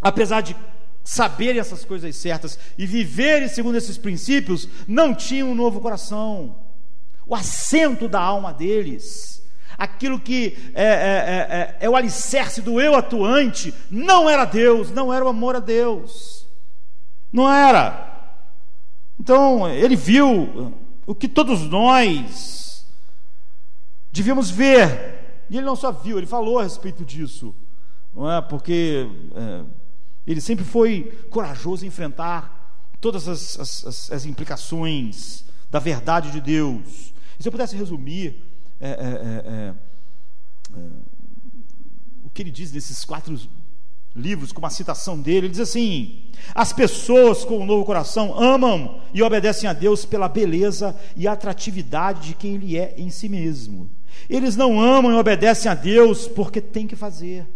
apesar de saberem essas coisas certas e viverem segundo esses princípios, não tinham um novo coração. O assento da alma deles, aquilo que é, é, é, é, é o alicerce do eu atuante, não era Deus, não era o amor a Deus. Não era. Então, ele viu o que todos nós devíamos ver. E ele não só viu, ele falou a respeito disso. Não é? Porque é, ele sempre foi corajoso em enfrentar todas as, as, as, implicações da verdade de Deus. E se eu pudesse resumir é, é, é, é, o que ele diz nesses quatro livros, com uma citação dele, ele diz assim: as pessoas com um novo coração amam e obedecem a Deus pela beleza e atratividade de quem Ele é em si mesmo. Eles não amam e obedecem a Deus porque tem que fazer.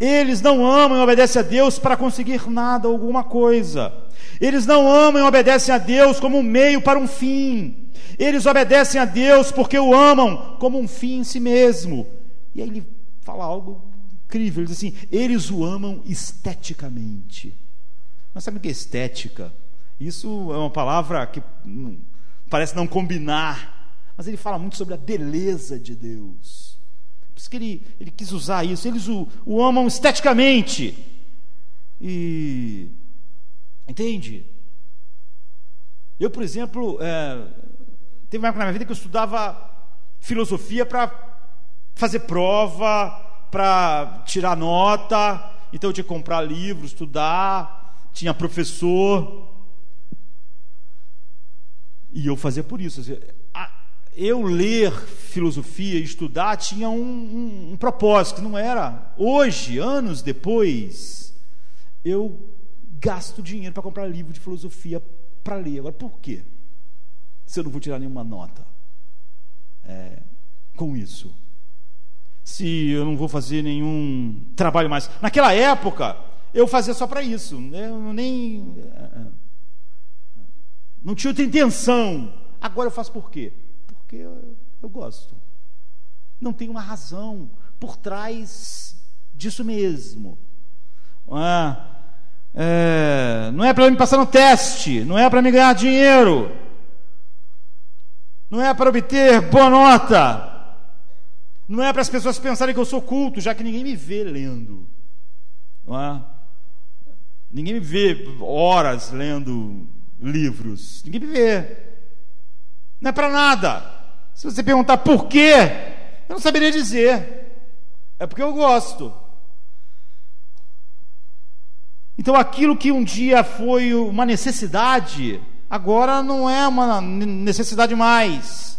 Eles não amam e obedecem a Deus para conseguir nada, alguma coisa. Eles não amam e obedecem a Deus como um meio para um fim. Eles obedecem a Deus porque o amam como um fim em si mesmo. E aí ele fala algo incrível. Ele diz assim: eles o amam esteticamente. Mas sabe o que é estética? Isso é uma palavra que parece não combinar. Mas ele fala muito sobre a beleza de Deus. Por isso que ele, ele quis usar isso. Eles o, o amam esteticamente. E. Entende? Eu, por exemplo, é, teve uma época na minha vida que eu estudava filosofia para fazer prova, para tirar nota, então eu tinha que comprar livro, estudar, tinha professor. E eu fazia por isso. Eu ler filosofia e estudar tinha um, um, um propósito, que não era. Hoje, anos depois, eu gasto dinheiro para comprar livro de filosofia para ler. Agora, por quê? Se eu não vou tirar nenhuma nota é, com isso se eu não vou fazer nenhum trabalho mais. Naquela época, eu fazia só para isso. Eu nem. Eh, não tinha outra intenção. Agora eu faço por quê? Porque eu, eu gosto. Não tem uma razão por trás disso mesmo. Não é, não é para me passar no teste, não é para me ganhar dinheiro, não é para obter boa nota, não é para as pessoas pensarem que eu sou culto, já que ninguém me vê lendo. Não é? Ninguém me vê horas lendo livros. Ninguém me vê. Não é para nada. Se você perguntar por quê, eu não saberia dizer. É porque eu gosto. Então aquilo que um dia foi uma necessidade, agora não é uma necessidade mais.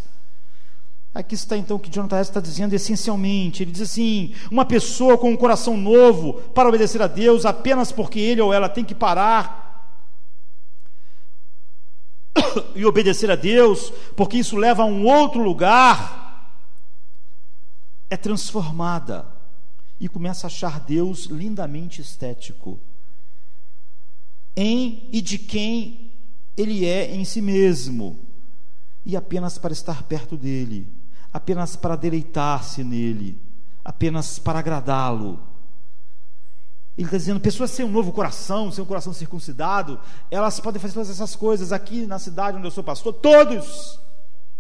Aqui está então o que Jonathan está dizendo essencialmente. Ele diz assim: uma pessoa com um coração novo para obedecer a Deus apenas porque ele ou ela tem que parar e obedecer a Deus, porque isso leva a um outro lugar, é transformada e começa a achar Deus lindamente estético em e de quem ele é em si mesmo, e apenas para estar perto dele apenas para deleitar-se nele, apenas para agradá-lo. Ele está dizendo: pessoas sem um novo coração, sem um coração circuncidado, elas podem fazer todas essas coisas aqui na cidade onde eu sou pastor, todos!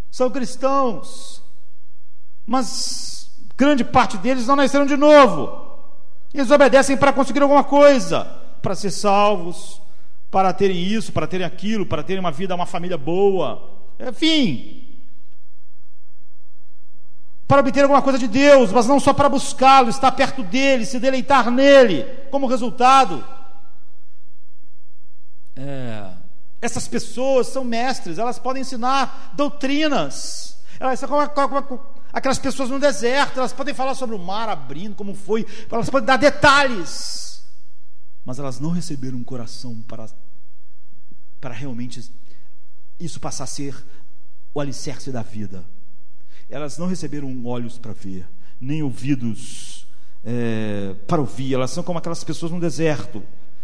São cristãos, mas grande parte deles não nasceram de novo. Eles obedecem para conseguir alguma coisa, para ser salvos, para terem isso, para terem aquilo, para terem uma vida, uma família boa, enfim, para obter alguma coisa de Deus, mas não só para buscá-lo, estar perto dele, se deleitar nele. Como resultado, é, essas pessoas são mestres, elas podem ensinar doutrinas. Elas são como, como, como, aquelas pessoas no deserto, elas podem falar sobre o mar abrindo, como foi, elas podem dar detalhes, mas elas não receberam um coração para, para realmente isso passar a ser o alicerce da vida elas não receberam olhos para ver, nem ouvidos é, para ouvir, elas são como aquelas pessoas no deserto.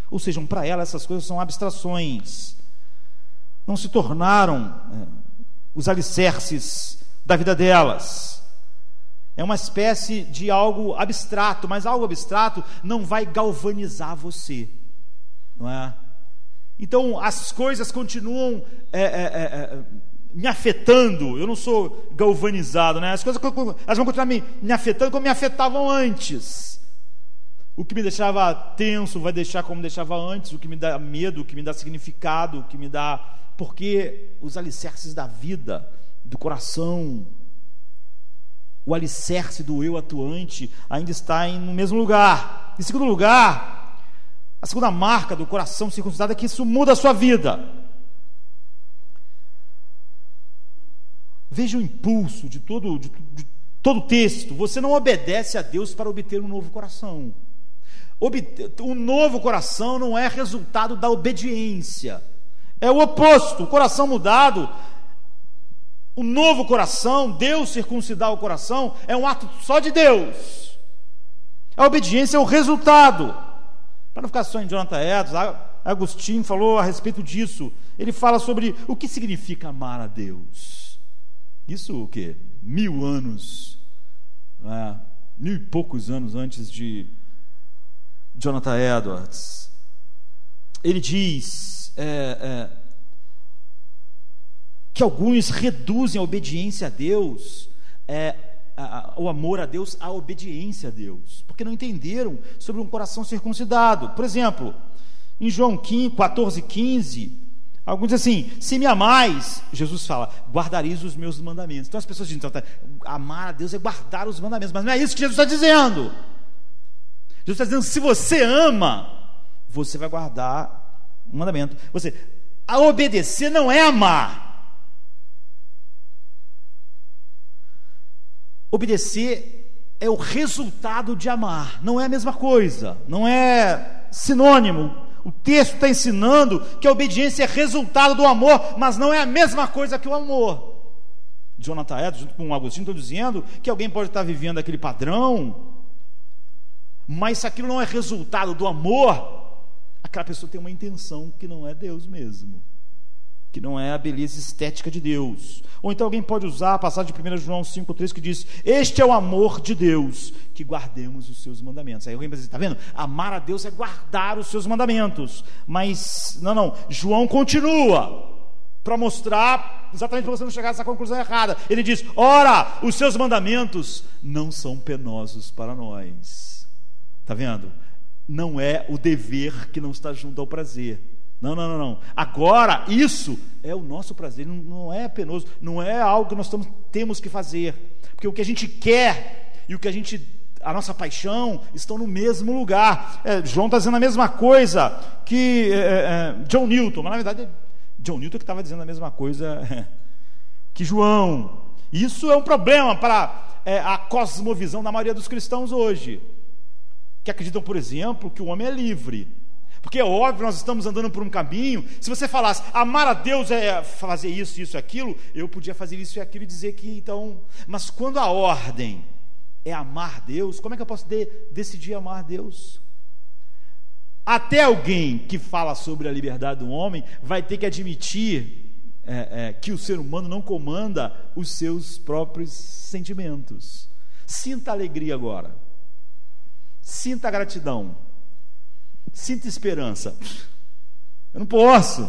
Ou seja, para elas essas coisas são abstrações. não se tornaram é, os alicerces da vida delas. É uma espécie de algo abstrato, mas algo abstrato não vai galvanizar você, não é? Então as coisas continuam é, é, é, é me afetando. Eu não sou galvanizado, né? As coisas elas vão continuar me, me afetando como me afetavam antes. O que me deixava tenso vai deixar como deixava antes. O que me dá medo, o que me dá significado, o que me dá porque os alicerces da vida, do coração, o alicerce do eu atuante ainda está em, no mesmo lugar. Em segundo lugar, a segunda marca do coração circuncidado é que isso muda a sua vida. Veja o impulso de todo, de, de todo o texto. Você não obedece a Deus para obter um novo coração. Um novo coração não é resultado da obediência. É o oposto. O coração mudado, o novo coração, Deus circuncidar o coração, é um ato só de Deus. A obediência é o resultado. Para não ficar só em Jonathan Edwards, Agostinho falou a respeito disso. Ele fala sobre o que significa amar a Deus. Isso o quê? Mil anos, é, mil e poucos anos antes de Jonathan Edwards. Ele diz é, é, que alguns reduzem a obediência a Deus, é, a, a, o amor a Deus, à obediência a Deus, porque não entenderam sobre um coração circuncidado. Por exemplo, em João 15, 14, 15, alguns dizem assim: se me amais, Jesus fala, guardareis os meus mandamentos. Então as pessoas dizem: então, tá, amar a Deus é guardar os mandamentos, mas não é isso que Jesus está dizendo. Jesus está dizendo: se você ama, você vai guardar um mandamento. Você, a obedecer não é amar. Obedecer é o resultado de amar, não é a mesma coisa, não é sinônimo. O texto está ensinando que a obediência é resultado do amor, mas não é a mesma coisa que o amor. Jonathan Edwards, junto com Agostinho, estão dizendo que alguém pode estar vivendo aquele padrão, mas se aquilo não é resultado do amor, aquela pessoa tem uma intenção que não é Deus mesmo, que não é a beleza estética de Deus. Ou então alguém pode usar a passagem de 1 João 5,3 que diz: Este é o amor de Deus, que guardemos os seus mandamentos. Aí alguém vai dizer: está vendo? Amar a Deus é guardar os seus mandamentos. Mas, não, não, João continua para mostrar exatamente para você não chegar a essa conclusão errada. Ele diz: Ora, os seus mandamentos não são penosos para nós. Está vendo? não é o dever que não está junto ao prazer. Não, não, não, não. Agora, isso é o nosso prazer, não, não é penoso, não é algo que nós estamos, temos que fazer. Porque o que a gente quer e o que a gente. A nossa paixão estão no mesmo lugar. É, João está dizendo a mesma coisa que é, é, é John Newton, mas na verdade John Newton que estava dizendo a mesma coisa que João. Isso é um problema para é, a cosmovisão da maioria dos cristãos hoje que acreditam, por exemplo, que o homem é livre. Porque é óbvio, nós estamos andando por um caminho. Se você falasse, amar a Deus é fazer isso, isso, aquilo, eu podia fazer isso e aquilo e dizer que então. Mas quando a ordem é amar Deus, como é que eu posso de, decidir amar Deus? Até alguém que fala sobre a liberdade do homem vai ter que admitir é, é, que o ser humano não comanda os seus próprios sentimentos. Sinta alegria agora. Sinta gratidão. Sinta esperança. Eu não posso.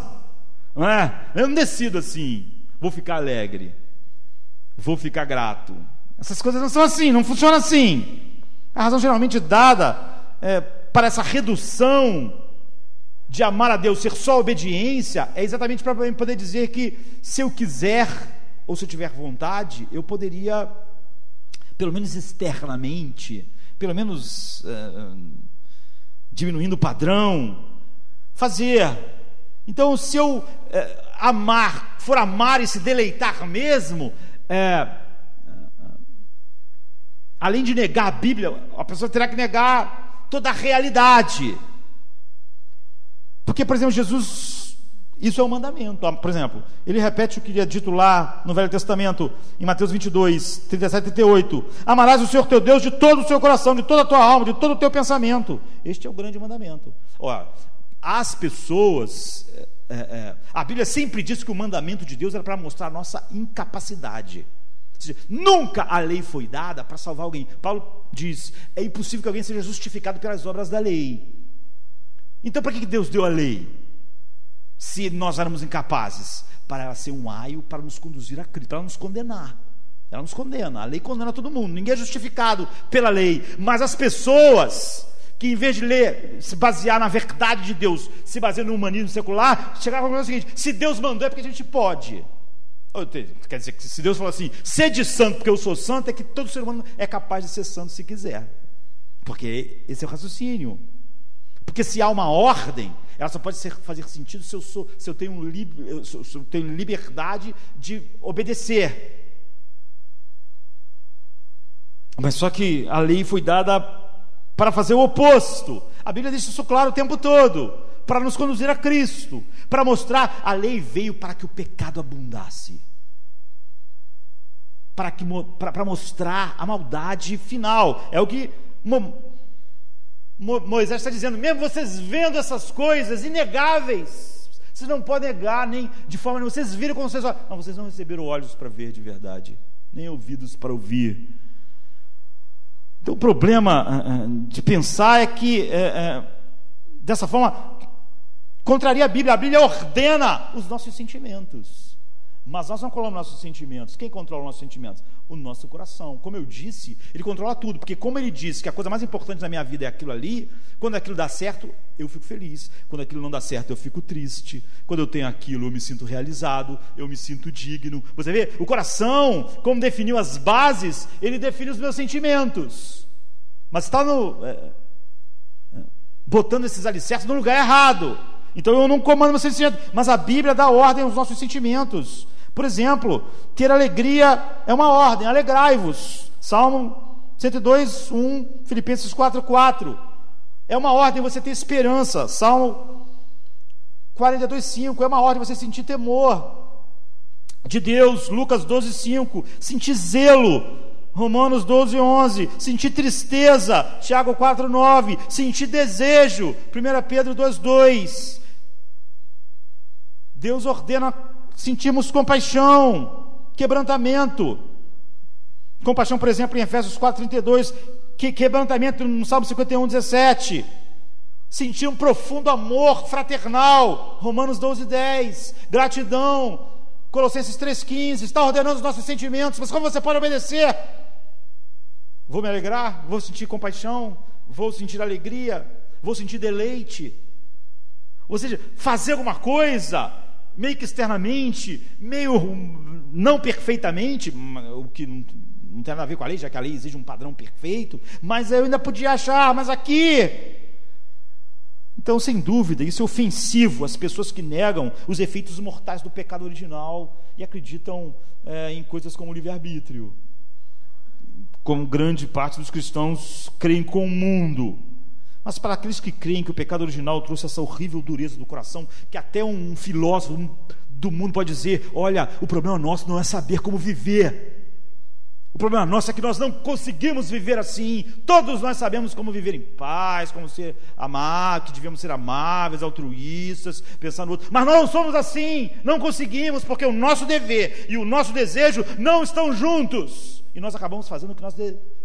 Não é? Eu não decido assim. Vou ficar alegre. Vou ficar grato. Essas coisas não são assim, não funcionam assim. A razão geralmente dada é, para essa redução de amar a Deus ser só obediência é exatamente para poder dizer que se eu quiser ou se eu tiver vontade, eu poderia, pelo menos externamente, pelo menos uh, diminuindo o padrão, fazer. Então, se eu uh, amar, for amar e se deleitar mesmo, uh, além de negar a Bíblia, a pessoa terá que negar toda a realidade. Porque, por exemplo, Jesus isso é um mandamento. Por exemplo, ele repete o que é dito lá no Velho Testamento, em Mateus 22, 37 e 38. Amarás o Senhor teu Deus de todo o seu coração, de toda a tua alma, de todo o teu pensamento. Este é o grande mandamento. Olha, as pessoas, é, é, a Bíblia sempre diz que o mandamento de Deus era para mostrar a nossa incapacidade. Seja, nunca a lei foi dada para salvar alguém. Paulo diz: é impossível que alguém seja justificado pelas obras da lei. Então, para que Deus deu a lei? Se nós éramos incapazes? Para ela ser um aio para nos conduzir a Cristo, para nos condenar. Ela nos condena. A lei condena todo mundo. Ninguém é justificado pela lei. Mas as pessoas que, em vez de ler, se basear na verdade de Deus, se basear no humanismo secular, chegaram conclusão seguinte: se Deus mandou é porque a gente pode. Quer dizer, se Deus falou assim, sede santo porque eu sou santo, é que todo ser humano é capaz de ser santo se quiser. Porque esse é o raciocínio. Porque se há uma ordem, ela só pode ser, fazer sentido se eu, sou, se, eu tenho, se eu tenho liberdade de obedecer. Mas só que a lei foi dada para fazer o oposto. A Bíblia deixa isso claro o tempo todo. Para nos conduzir a Cristo. Para mostrar, a lei veio para que o pecado abundasse. Para, que, para, para mostrar a maldade final. É o que Moisés está dizendo. Mesmo vocês vendo essas coisas inegáveis, vocês não podem negar nem de forma nenhuma. Vocês viram como vocês. Não, vocês não receberam olhos para ver de verdade, nem ouvidos para ouvir então, o problema ah, ah, de pensar é que, é, é, dessa forma, contraria a Bíblia. A Bíblia ordena os nossos sentimentos. Mas nós não controlamos nossos sentimentos. Quem controla os nossos sentimentos? O nosso coração. Como eu disse, ele controla tudo. Porque, como ele disse que a coisa mais importante na minha vida é aquilo ali, quando aquilo dá certo, eu fico feliz. Quando aquilo não dá certo, eu fico triste. Quando eu tenho aquilo, eu me sinto realizado, eu me sinto digno. Você vê? O coração, como definiu as bases, ele define os meus sentimentos. Mas está no. É, é, botando esses alicerces no lugar errado. Então eu não comando meus sentimentos, mas a Bíblia dá ordem aos nossos sentimentos. Por exemplo, ter alegria é uma ordem, alegrai-vos. Salmo 102, 1, Filipenses 4, 4. É uma ordem você ter esperança. Salmo 42, 5. É uma ordem você sentir temor de Deus. Lucas 12, 5. Sentir zelo. Romanos 12, 11. Sentir tristeza. Tiago 4, 9. Sentir desejo. 1 Pedro 2, 2. Deus ordena sentimos compaixão, quebrantamento. Compaixão, por exemplo, em Efésios 4,32, que quebrantamento no Salmo 51, 17. Sentir um profundo amor fraternal, Romanos 12, 10. Gratidão, Colossenses 3,15. Está ordenando os nossos sentimentos, mas como você pode obedecer? Vou me alegrar, vou sentir compaixão, vou sentir alegria, vou sentir deleite. Ou seja, fazer alguma coisa meio que externamente, meio não perfeitamente, o que não, não tem nada a ver com a lei, já que a lei exige um padrão perfeito, mas eu ainda podia achar, mas aqui. Então, sem dúvida, isso é ofensivo às pessoas que negam os efeitos mortais do pecado original e acreditam é, em coisas como livre-arbítrio. Como grande parte dos cristãos creem com o mundo. Mas para aqueles que creem que o pecado original trouxe essa horrível dureza do coração, que até um filósofo do mundo pode dizer: olha, o problema nosso não é saber como viver. O problema nosso é que nós não conseguimos viver assim. Todos nós sabemos como viver em paz, como ser amar, que devemos ser amáveis, altruístas, pensar no outro. Mas não somos assim. Não conseguimos, porque o nosso dever e o nosso desejo não estão juntos. E nós acabamos fazendo o que nós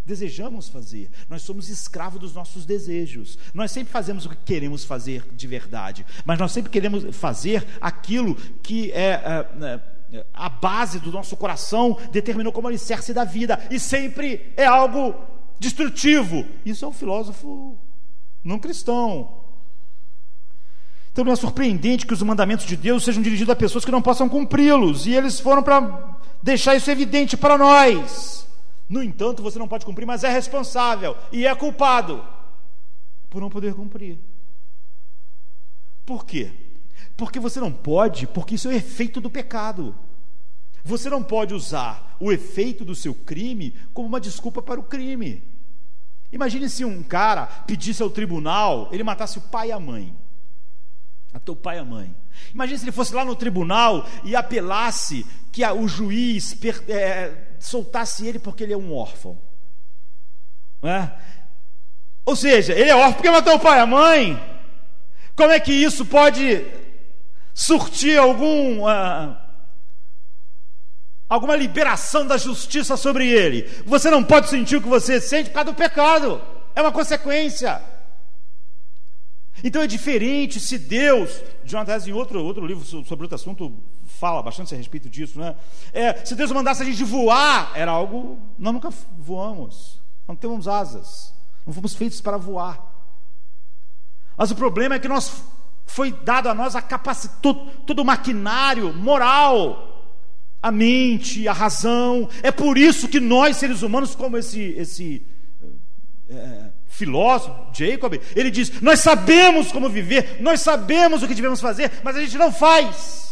desejamos fazer. Nós somos escravos dos nossos desejos. Nós sempre fazemos o que queremos fazer de verdade, mas nós sempre queremos fazer aquilo que é, é, é a base do nosso coração determinou como alicerce da vida e sempre é algo destrutivo. Isso é um filósofo não cristão. Então não é surpreendente que os mandamentos de Deus sejam dirigidos a pessoas que não possam cumpri-los, e eles foram para deixar isso evidente para nós. No entanto, você não pode cumprir, mas é responsável e é culpado por não poder cumprir. Por quê? Porque você não pode, porque isso é o efeito do pecado. Você não pode usar o efeito do seu crime como uma desculpa para o crime. Imagine se um cara pedisse ao tribunal, ele matasse o pai e a mãe. Até o pai e a mãe. Imagine se ele fosse lá no tribunal e apelasse que a, o juiz per, é, soltasse ele porque ele é um órfão. É? Ou seja, ele é órfão porque matou o pai e a mãe. Como é que isso pode surtir algum. ah, alguma liberação da justiça sobre ele. Você não pode sentir o que você sente por causa do pecado. É uma consequência. Então é diferente se Deus, Jonathan em outro, outro livro so- sobre outro assunto, fala bastante a respeito disso, né? É, se Deus mandasse a gente voar, era algo. Nós nunca voamos, não temos asas, não fomos feitos para voar. Mas o problema é que nós foi dado a nós a capacidade, todo, todo o maquinário moral, a mente, a razão. É por isso que nós, seres humanos, como esse, esse é, filósofo, Jacob, ele diz: Nós sabemos como viver, nós sabemos o que devemos fazer, mas a gente não faz.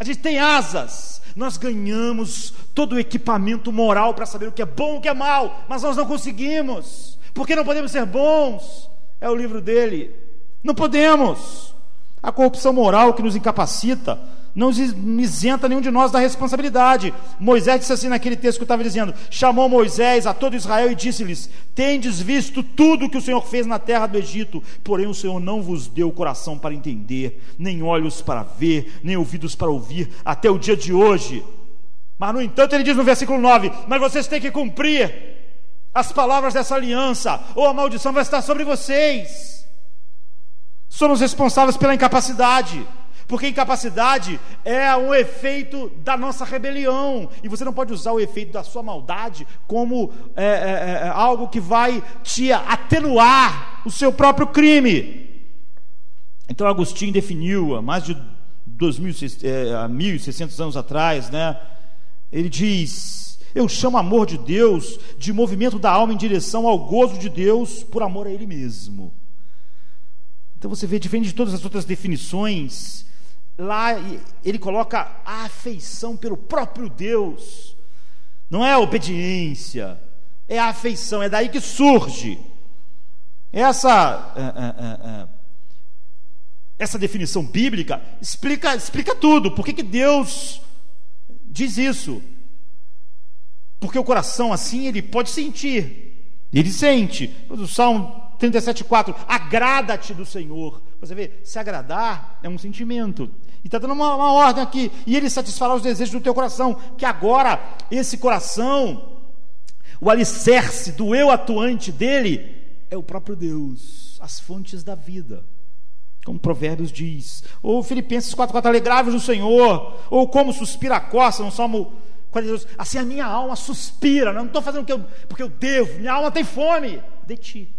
A gente tem asas, nós ganhamos todo o equipamento moral para saber o que é bom o que é mal, mas nós não conseguimos, porque não podemos ser bons. É o livro dele. Não podemos. A corrupção moral que nos incapacita não isenta nenhum de nós da responsabilidade. Moisés disse assim naquele texto que eu estava dizendo: chamou Moisés a todo Israel e disse-lhes: Tendes visto tudo que o Senhor fez na terra do Egito, porém o Senhor não vos deu coração para entender, nem olhos para ver, nem ouvidos para ouvir, até o dia de hoje. Mas, no entanto, ele diz no versículo 9: Mas vocês têm que cumprir as palavras dessa aliança, ou a maldição vai estar sobre vocês. Somos responsáveis pela incapacidade, porque incapacidade é um efeito da nossa rebelião, e você não pode usar o efeito da sua maldade como é, é, é, algo que vai te atenuar o seu próprio crime. Então Agostinho definiu, há mais de 2.600, é, há 1.600 anos atrás, né? ele diz: Eu chamo amor de Deus de movimento da alma em direção ao gozo de Deus por amor a Ele mesmo. Então você vê, diferente de todas as outras definições, lá ele coloca a afeição pelo próprio Deus. Não é a obediência, é a afeição, é daí que surge. Essa, é, é, é, essa definição bíblica explica, explica tudo. Por que, que Deus diz isso? Porque o coração assim ele pode sentir. Ele sente. O Salmo 37,4: Agrada-te do Senhor. Você vê, se agradar é um sentimento. E está dando uma, uma, ordem aqui. E ele satisfará os desejos do teu coração. Que agora, esse coração, o alicerce do eu atuante dele, é o próprio Deus, as fontes da vida. Como Provérbios diz. Ou Filipenses 4,4: Alegrai-vos do Senhor. Ou como suspira a costa, no Salmo 42. Assim a minha alma suspira. Não estou fazendo o que eu, porque eu devo. Minha alma tem fome de ti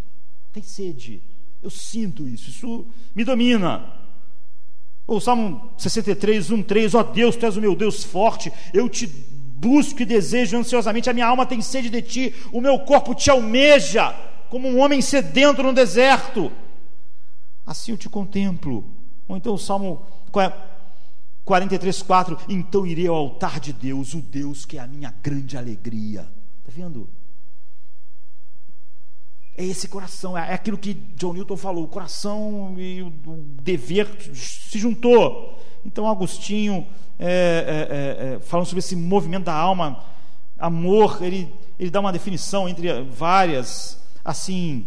tem sede. Eu sinto isso, isso me domina. O Salmo 63, 1, 3, ó oh Deus, tu és o meu Deus forte, eu te busco e desejo ansiosamente, a minha alma tem sede de ti, o meu corpo te almeja, como um homem sedento no deserto. Assim eu te contemplo. Ou então o Salmo 43, 4, então irei ao altar de Deus, o Deus que é a minha grande alegria. Está vendo? É esse coração, é aquilo que John Newton falou: o coração e o dever se juntou. Então, Agostinho, é, é, é, falando sobre esse movimento da alma, amor, ele, ele dá uma definição entre várias, assim.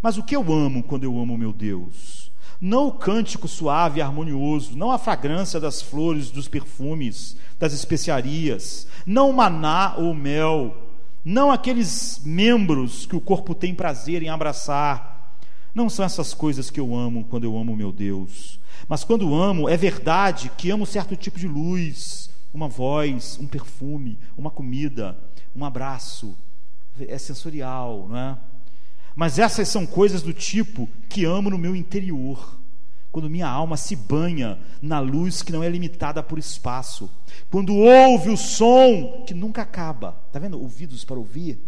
Mas o que eu amo quando eu amo meu Deus? Não o cântico suave e harmonioso, não a fragrância das flores, dos perfumes, das especiarias, não o maná ou o mel, não aqueles membros que o corpo tem prazer em abraçar. Não são essas coisas que eu amo quando eu amo meu Deus. Mas quando amo, é verdade que amo certo tipo de luz, uma voz, um perfume, uma comida, um abraço. É sensorial, não é? Mas essas são coisas do tipo que amo no meu interior quando minha alma se banha na luz que não é limitada por espaço, quando ouve o som que nunca acaba, está vendo? Ouvidos para ouvir.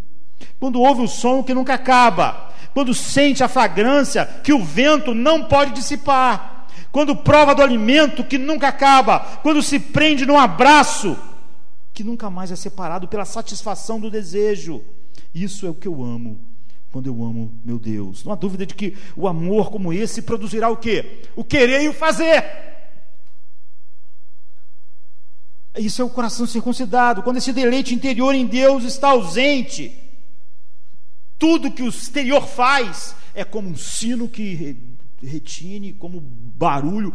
Quando ouve o som que nunca acaba, quando sente a fragrância que o vento não pode dissipar, quando prova do alimento que nunca acaba, quando se prende num abraço que nunca mais é separado pela satisfação do desejo. Isso é o que eu amo quando eu amo meu Deus. Não há dúvida de que o amor como esse produzirá o quê? O querer e o fazer. Isso é o coração circuncidado. Quando esse deleite interior em Deus está ausente, tudo que o exterior faz é como um sino que retine, como barulho,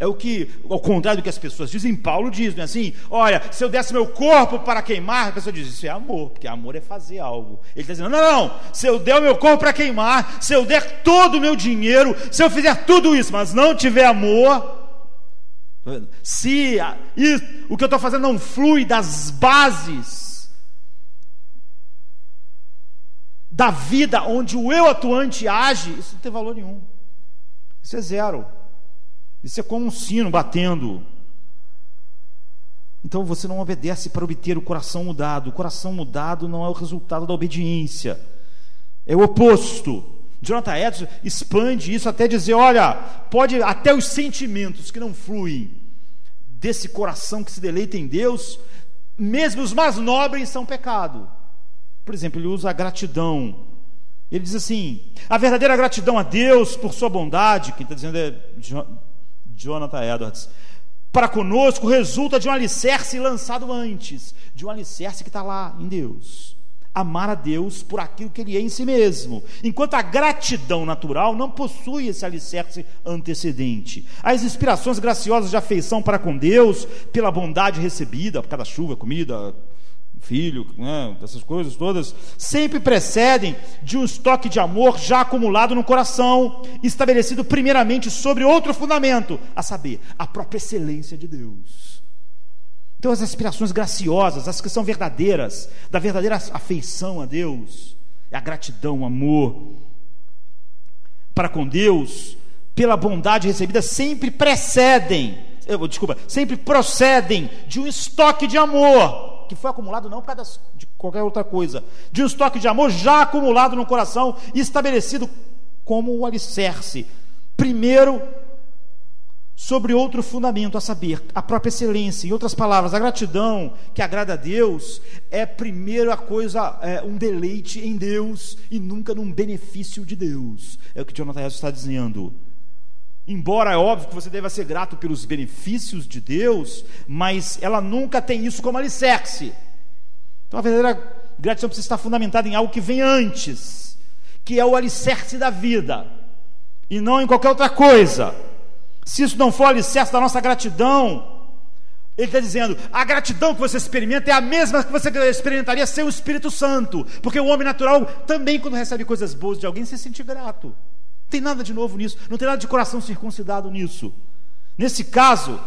É o que, ao contrário do que as pessoas dizem, Paulo diz, não é assim? Olha, se eu desse meu corpo para queimar, a pessoa diz, isso é amor, porque amor é fazer algo. Ele está dizendo, não, não, se eu der o meu corpo para queimar, se eu der todo o meu dinheiro, se eu fizer tudo isso, mas não tiver amor, se isso, o que eu estou fazendo não flui das bases da vida onde o eu atuante age, isso não tem valor nenhum. Isso é zero. Isso é como um sino batendo. Então você não obedece para obter o coração mudado. O coração mudado não é o resultado da obediência, é o oposto. Jonathan Edson expande isso até dizer: olha, pode até os sentimentos que não fluem desse coração que se deleita em Deus, mesmo os mais nobres são pecado. Por exemplo, ele usa a gratidão. Ele diz assim: a verdadeira gratidão a Deus por sua bondade, quem está dizendo é Jonathan Edwards, para conosco resulta de um alicerce lançado antes, de um alicerce que está lá em Deus. Amar a Deus por aquilo que Ele é em si mesmo, enquanto a gratidão natural não possui esse alicerce antecedente. As inspirações graciosas de afeição para com Deus, pela bondade recebida, por cada chuva, comida, filho, né, essas coisas todas, sempre precedem de um estoque de amor já acumulado no coração, estabelecido primeiramente sobre outro fundamento, a saber, a própria excelência de Deus. Então, as aspirações graciosas, as que são verdadeiras, da verdadeira afeição a Deus, é a gratidão, o amor para com Deus, pela bondade recebida, sempre precedem, desculpa, sempre procedem de um estoque de amor que foi acumulado não por causa de qualquer outra coisa, de um estoque de amor já acumulado no coração e estabelecido como o alicerce. Primeiro, sobre outro fundamento, a saber, a própria excelência. Em outras palavras, a gratidão que agrada a Deus é primeiro a coisa, é, um deleite em Deus e nunca num benefício de Deus. É o que Jonathan Edwards está dizendo. Embora é óbvio que você deva ser grato pelos benefícios de Deus, mas ela nunca tem isso como alicerce. Então a verdadeira gratidão precisa estar fundamentada em algo que vem antes, que é o alicerce da vida, e não em qualquer outra coisa. Se isso não for alicerce da nossa gratidão, ele está dizendo: a gratidão que você experimenta é a mesma que você experimentaria sem o Espírito Santo, porque o homem natural também, quando recebe coisas boas de alguém, se sente grato tem nada de novo nisso, não tem nada de coração circuncidado nisso. Nesse caso,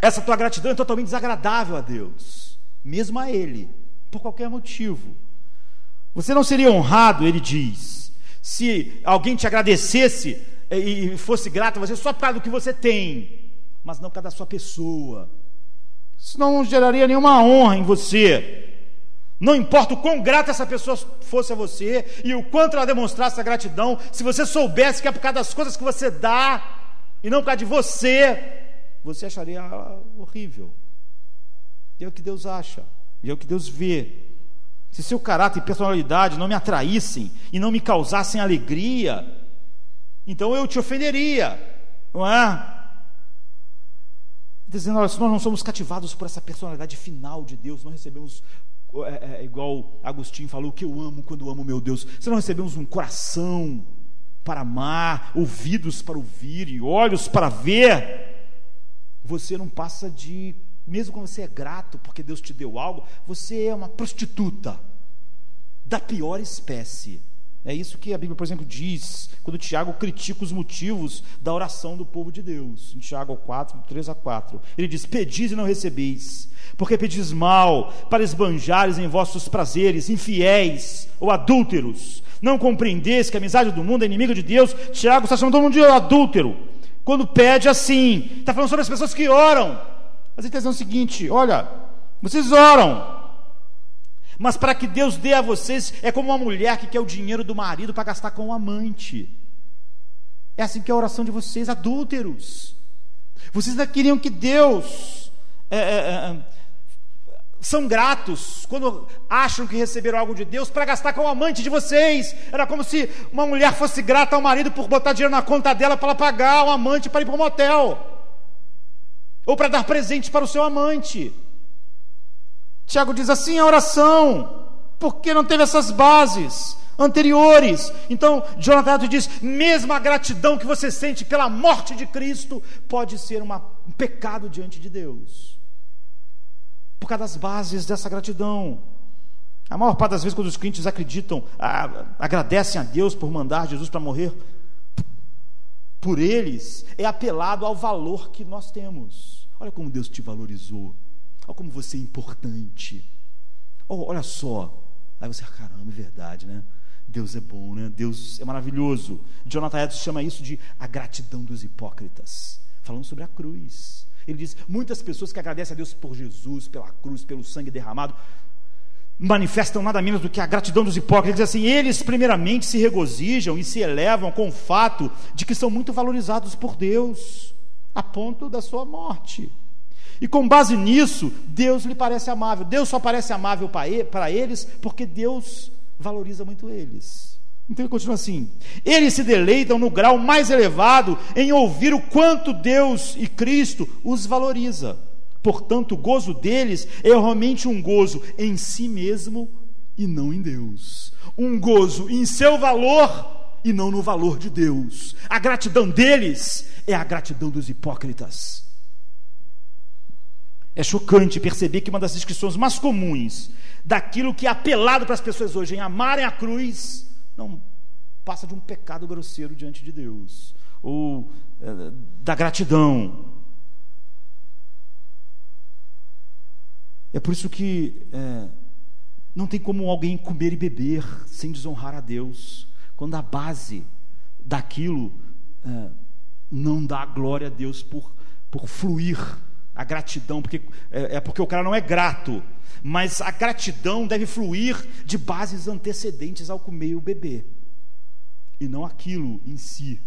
essa tua gratidão é totalmente desagradável a Deus, mesmo a Ele, por qualquer motivo. Você não seria honrado, ele diz, se alguém te agradecesse e fosse grato a você só por causa do que você tem, mas não por causa da sua pessoa. Isso não geraria nenhuma honra em você. Não importa o quão grata essa pessoa fosse a você e o quanto ela demonstrasse a gratidão, se você soubesse que é por causa das coisas que você dá e não por causa de você, você acharia horrível. E é o que Deus acha, e é o que Deus vê. Se seu caráter e personalidade não me atraíssem e não me causassem alegria, então eu te ofenderia, não é? Dizendo, olha, se nós não somos cativados por essa personalidade final de Deus, não recebemos é, é, igual Agostinho falou, que eu amo quando amo meu Deus. Se não recebemos um coração para amar, ouvidos para ouvir e olhos para ver, você não passa de, mesmo quando você é grato porque Deus te deu algo, você é uma prostituta da pior espécie. É isso que a Bíblia, por exemplo, diz quando Tiago critica os motivos da oração do povo de Deus. Em Tiago 4, 3 a 4. Ele diz: Pedis e não recebeis, porque pedis mal, para esbanjares em vossos prazeres, infiéis ou adúlteros. Não compreendeis que a amizade do mundo é inimiga de Deus? Tiago está chamando todo mundo de adúltero. Quando pede assim, está falando sobre as pessoas que oram. Mas ele está dizendo o seguinte: olha, vocês oram, mas para que Deus dê a vocês, é como uma mulher que quer o dinheiro do marido para gastar com o amante. É assim que é a oração de vocês, adúlteros. Vocês ainda queriam que Deus. É, é, é, são gratos quando acham que receberam algo de Deus para gastar com o amante de vocês. Era como se uma mulher fosse grata ao marido por botar dinheiro na conta dela para ela pagar o amante para ir para um motel, ou para dar presente para o seu amante. Tiago diz assim: a oração, porque não teve essas bases anteriores. Então, Jonathan diz: mesmo a gratidão que você sente pela morte de Cristo pode ser uma, um pecado diante de Deus, por causa das bases dessa gratidão. A maior parte das vezes, quando os crentes acreditam, a, agradecem a Deus por mandar Jesus para morrer por eles, é apelado ao valor que nós temos. Olha como Deus te valorizou, olha como você é importante. Oh, olha só, aí você, caramba, é verdade, né? Deus é bom, né? Deus é maravilhoso. Jonathan Edwards chama isso de a gratidão dos hipócritas, falando sobre a cruz. Ele diz: muitas pessoas que agradecem a Deus por Jesus, pela cruz, pelo sangue derramado, manifestam nada menos do que a gratidão dos hipócritas. Ele diz assim: eles, primeiramente, se regozijam e se elevam com o fato de que são muito valorizados por Deus, a ponto da sua morte. E com base nisso, Deus lhe parece amável. Deus só parece amável para eles porque Deus valoriza muito eles. Então ele continua assim: eles se deleitam no grau mais elevado em ouvir o quanto Deus e Cristo os valoriza. Portanto, o gozo deles é realmente um gozo em si mesmo e não em Deus. Um gozo em seu valor e não no valor de Deus. A gratidão deles é a gratidão dos hipócritas. É chocante perceber que uma das descrições mais comuns daquilo que é apelado para as pessoas hoje em amarem a cruz não passa de um pecado grosseiro diante de Deus ou é, da gratidão. É por isso que é, não tem como alguém comer e beber sem desonrar a Deus, quando a base daquilo é, não dá glória a Deus por, por fluir a gratidão, porque é, é porque o cara não é grato, mas a gratidão deve fluir de bases antecedentes ao comer o beber, e não aquilo em si.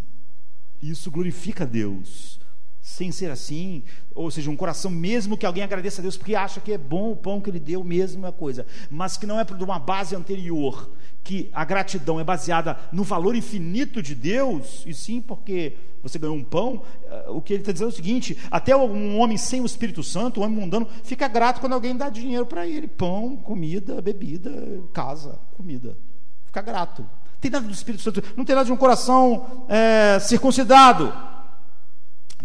Isso glorifica a Deus. Sem ser assim, ou seja, um coração mesmo que alguém agradeça a Deus porque acha que é bom o pão que ele deu, mesmo é coisa, mas que não é de uma base anterior, que a gratidão é baseada no valor infinito de Deus, e sim porque você ganhou um pão, eh, o que ele está dizendo é o seguinte: até um homem sem o Espírito Santo, um homem mundano, fica grato quando alguém dá dinheiro para ele: pão, comida, bebida, casa, comida. Fica grato. Não tem nada do Espírito Santo, não tem nada de um coração é, circuncidado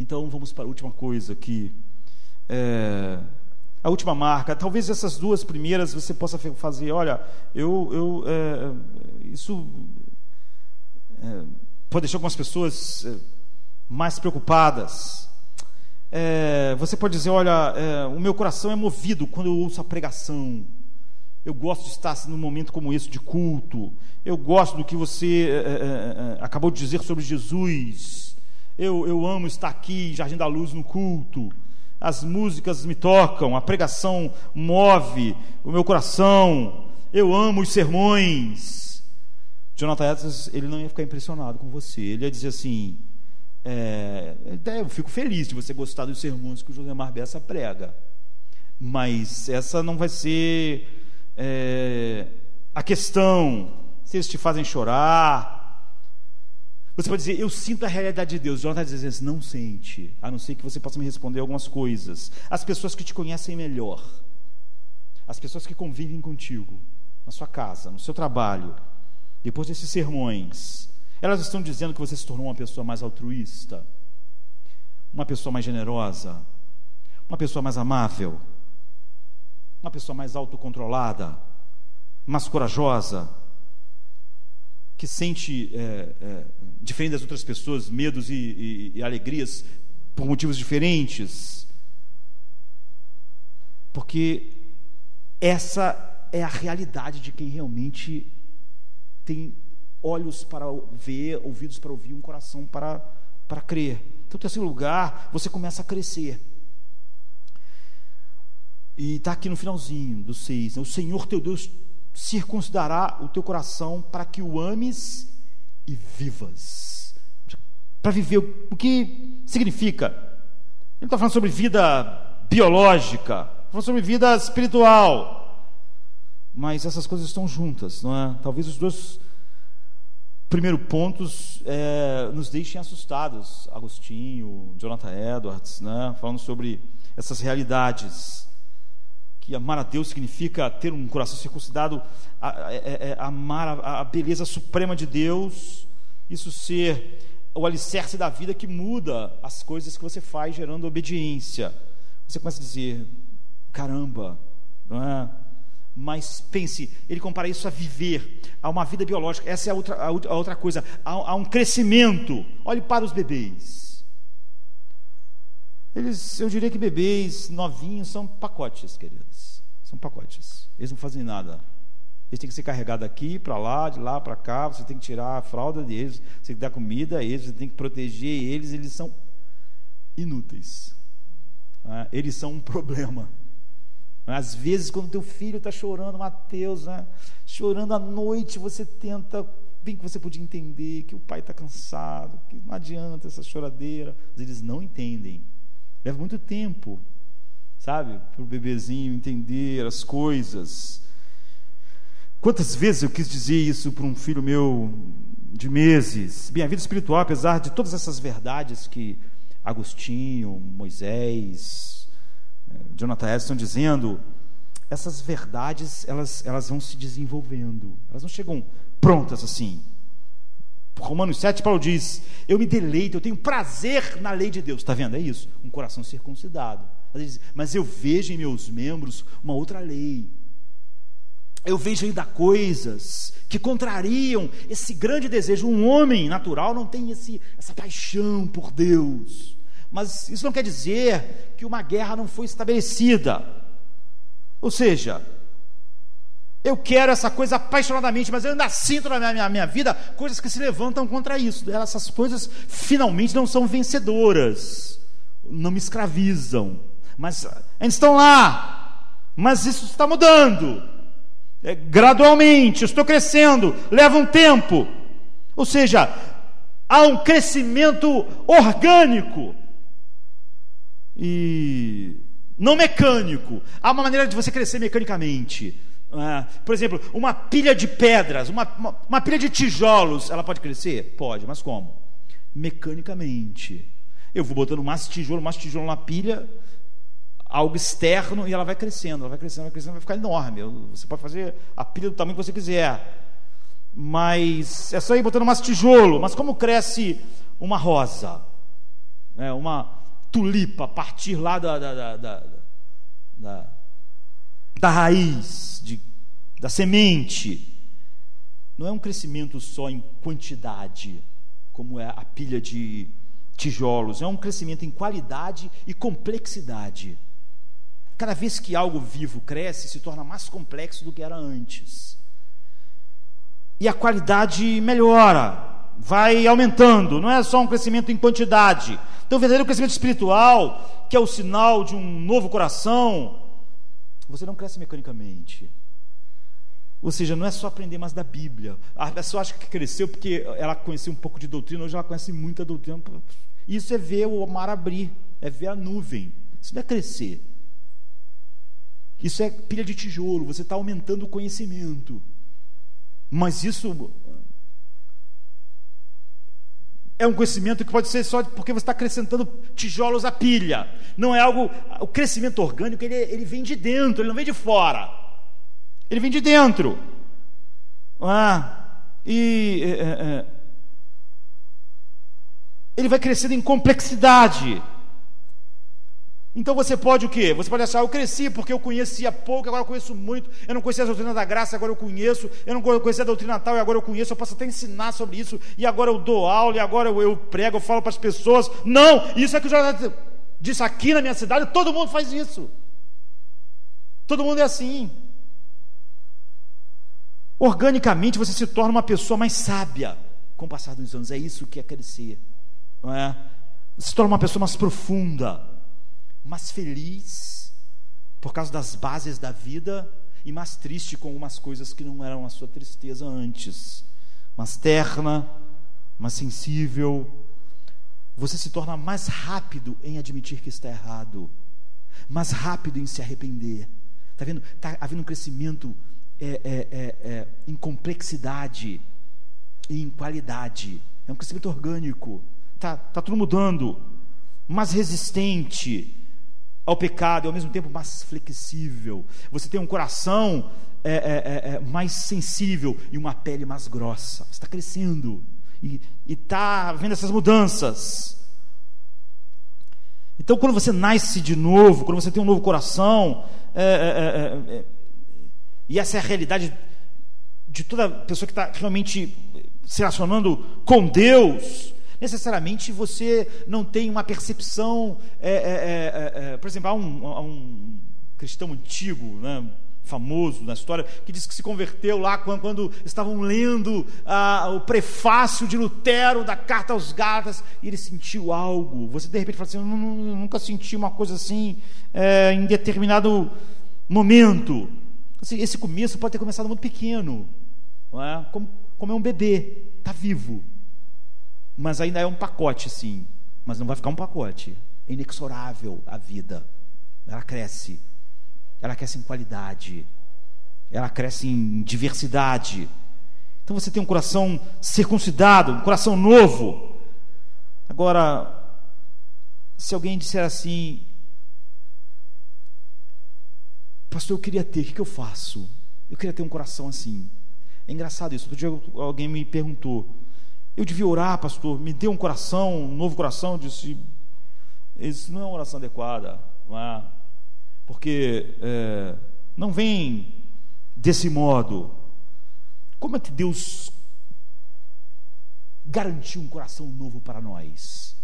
então vamos para a última coisa aqui. É, a última marca. Talvez essas duas primeiras você possa fazer. Olha, eu, eu é, isso é, pode deixar algumas pessoas é, mais preocupadas. É, você pode dizer, olha, é, o meu coração é movido quando eu ouço a pregação. Eu gosto de estar num momento como esse de culto. Eu gosto do que você acabou de dizer sobre Jesus. Eu, eu amo estar aqui, Jardim da Luz, no culto. As músicas me tocam, a pregação move o meu coração. Eu amo os sermões. Jonathan Edwards, ele não ia ficar impressionado com você. Ele ia dizer assim: é, eu fico feliz de você gostar dos sermões que o José Bessa prega, mas essa não vai ser é, a questão. Se eles te fazem chorar, você pode dizer, eu sinto a realidade de Deus. Jonathan diz assim, não sente, a não ser que você possa me responder algumas coisas. As pessoas que te conhecem melhor, as pessoas que convivem contigo, na sua casa, no seu trabalho, depois desses sermões, elas estão dizendo que você se tornou uma pessoa mais altruísta, uma pessoa mais generosa, uma pessoa mais amável, uma pessoa mais autocontrolada, mais corajosa, que sente, é, é, diferente das outras pessoas, medos e, e, e alegrias por motivos diferentes. Porque essa é a realidade de quem realmente tem olhos para ver, ouvidos para ouvir, um coração para, para crer. Então, nesse lugar, você começa a crescer. E está aqui no finalzinho do 6. Né? O Senhor teu Deus circuncidará o teu coração para que o ames e vivas. Para viver, o que significa? Ele está falando sobre vida biológica, falando sobre vida espiritual. Mas essas coisas estão juntas, não é? Talvez os dois primeiros pontos é, nos deixem assustados. Agostinho, Jonathan Edwards, né? falando sobre essas realidades que amar a Deus significa ter um coração circuncidado, a, é, é, amar a, a beleza suprema de Deus, isso ser o alicerce da vida que muda as coisas que você faz, gerando obediência. Você começa a dizer: caramba, não é? Mas pense, ele compara isso a viver, a uma vida biológica. Essa é a outra, a outra coisa. Há um crescimento. Olhe para os bebês. Eles, eu diria que bebês novinhos são pacotes, queridos. São pacotes. Eles não fazem nada. Eles têm que ser carregados aqui, para lá, de lá para cá. Você tem que tirar a fralda deles, você tem que dar comida a eles, você tem que proteger eles. Eles são inúteis. Né? Eles são um problema. Às vezes, quando teu filho está chorando, Mateus, né? chorando à noite, você tenta, bem que você podia entender que o pai está cansado, que não adianta essa choradeira. Mas eles não entendem. Leva muito tempo, sabe, para o bebezinho entender as coisas. Quantas vezes eu quis dizer isso para um filho meu de meses? Bem, a vida espiritual, apesar de todas essas verdades que Agostinho, Moisés, eh, Jonathan Edson estão dizendo, essas verdades elas, elas vão se desenvolvendo, elas não chegam prontas assim. Romanos 7, Paulo diz: Eu me deleito, eu tenho prazer na lei de Deus. Está vendo? É isso, um coração circuncidado. Mas eu vejo em meus membros uma outra lei eu vejo ainda coisas que contrariam esse grande desejo. Um homem natural não tem esse, essa paixão por Deus. Mas isso não quer dizer que uma guerra não foi estabelecida. Ou seja, eu quero essa coisa apaixonadamente, mas eu ainda sinto na minha, minha, minha vida coisas que se levantam contra isso. Essas coisas finalmente não são vencedoras, não me escravizam, mas ainda estão lá. Mas isso está mudando. É, gradualmente, estou crescendo, leva um tempo. Ou seja, há um crescimento orgânico e não mecânico. Há uma maneira de você crescer mecanicamente. É, por exemplo, uma pilha de pedras, uma, uma, uma pilha de tijolos, ela pode crescer? Pode, mas como? Mecanicamente. Eu vou botando mais tijolo, mais tijolo na pilha, algo externo e ela vai crescendo, ela vai crescendo, vai crescendo, vai ficar enorme. Você pode fazer a pilha do tamanho que você quiser. Mas é só ir botando mais tijolo. Mas como cresce uma rosa, né, uma tulipa a partir lá da, da, da, da, da raiz, de, da semente. Não é um crescimento só em quantidade, como é a pilha de tijolos, é um crescimento em qualidade e complexidade. Cada vez que algo vivo cresce, se torna mais complexo do que era antes. E a qualidade melhora, vai aumentando, não é só um crescimento em quantidade. Então, o verdadeiro crescimento espiritual, que é o sinal de um novo coração, você não cresce mecanicamente. Ou seja, não é só aprender mais da Bíblia. A pessoa acha que cresceu porque ela conhecia um pouco de doutrina, hoje ela conhece muita doutrina. Isso é ver o mar abrir, é ver a nuvem. Isso não é crescer. Isso é pilha de tijolo, você está aumentando o conhecimento. Mas isso é um conhecimento que pode ser só porque você está acrescentando tijolos à pilha. Não é algo. O crescimento orgânico ele, ele vem de dentro, ele não vem de fora. Ele vem de dentro. Ah, e é, é, é. ele vai crescendo em complexidade. Então você pode o quê? Você pode achar, eu cresci porque eu conhecia pouco, agora eu conheço muito, eu não conhecia a doutrina da graça, agora eu conheço, eu não conhecia a doutrina tal, e agora eu conheço, eu posso até ensinar sobre isso, e agora eu dou aula, e agora eu, eu prego, eu falo para as pessoas. Não, isso é que o Jonathan disse aqui na minha cidade, todo mundo faz isso. Todo mundo é assim. Organicamente você se torna uma pessoa mais sábia com o passar dos anos. É isso que é crescer. Não é? Você se torna uma pessoa mais profunda mais feliz por causa das bases da vida e mais triste com algumas coisas que não eram a sua tristeza antes. Mais terna, mais sensível. Você se torna mais rápido em admitir que está errado, mais rápido em se arrepender. Está vendo? Está havendo um crescimento é, é, é, é, em complexidade e em qualidade. É um crescimento orgânico. Está tá tudo mudando. Mais resistente, ao pecado e ao mesmo tempo mais flexível. Você tem um coração é, é, é, é mais sensível e uma pele mais grossa. Você está crescendo e está vendo essas mudanças. Então, quando você nasce de novo, quando você tem um novo coração, é, é, e essa é a realidade de toda pessoa que está realmente se relacionando com Deus, necessariamente você não tem uma percepção. É, é, é, é por exemplo, há um, há um, cristão antigo, né, famoso na história, que diz que se converteu lá quando, quando estavam lendo ah, o prefácio de Lutero da carta aos Gálatas e ele sentiu algo. Você de repente fala assim: Eu nunca senti uma coisa assim é, em determinado momento. Assim, esse começo pode ter começado muito pequeno, é? como, como é um bebê, está vivo mas ainda é um pacote, sim. Mas não vai ficar um pacote. É inexorável a vida. Ela cresce. Ela cresce em qualidade. Ela cresce em diversidade. Então você tem um coração circuncidado, um coração novo. Agora, se alguém disser assim, pastor, eu queria ter, o que eu faço? Eu queria ter um coração assim. É engraçado isso. Outro dia alguém me perguntou, eu devia orar, pastor, me dê um coração, um novo coração. Eu disse: Isso não é uma oração adequada, não é? Porque é, não vem desse modo. Como é que Deus garantiu um coração novo para nós?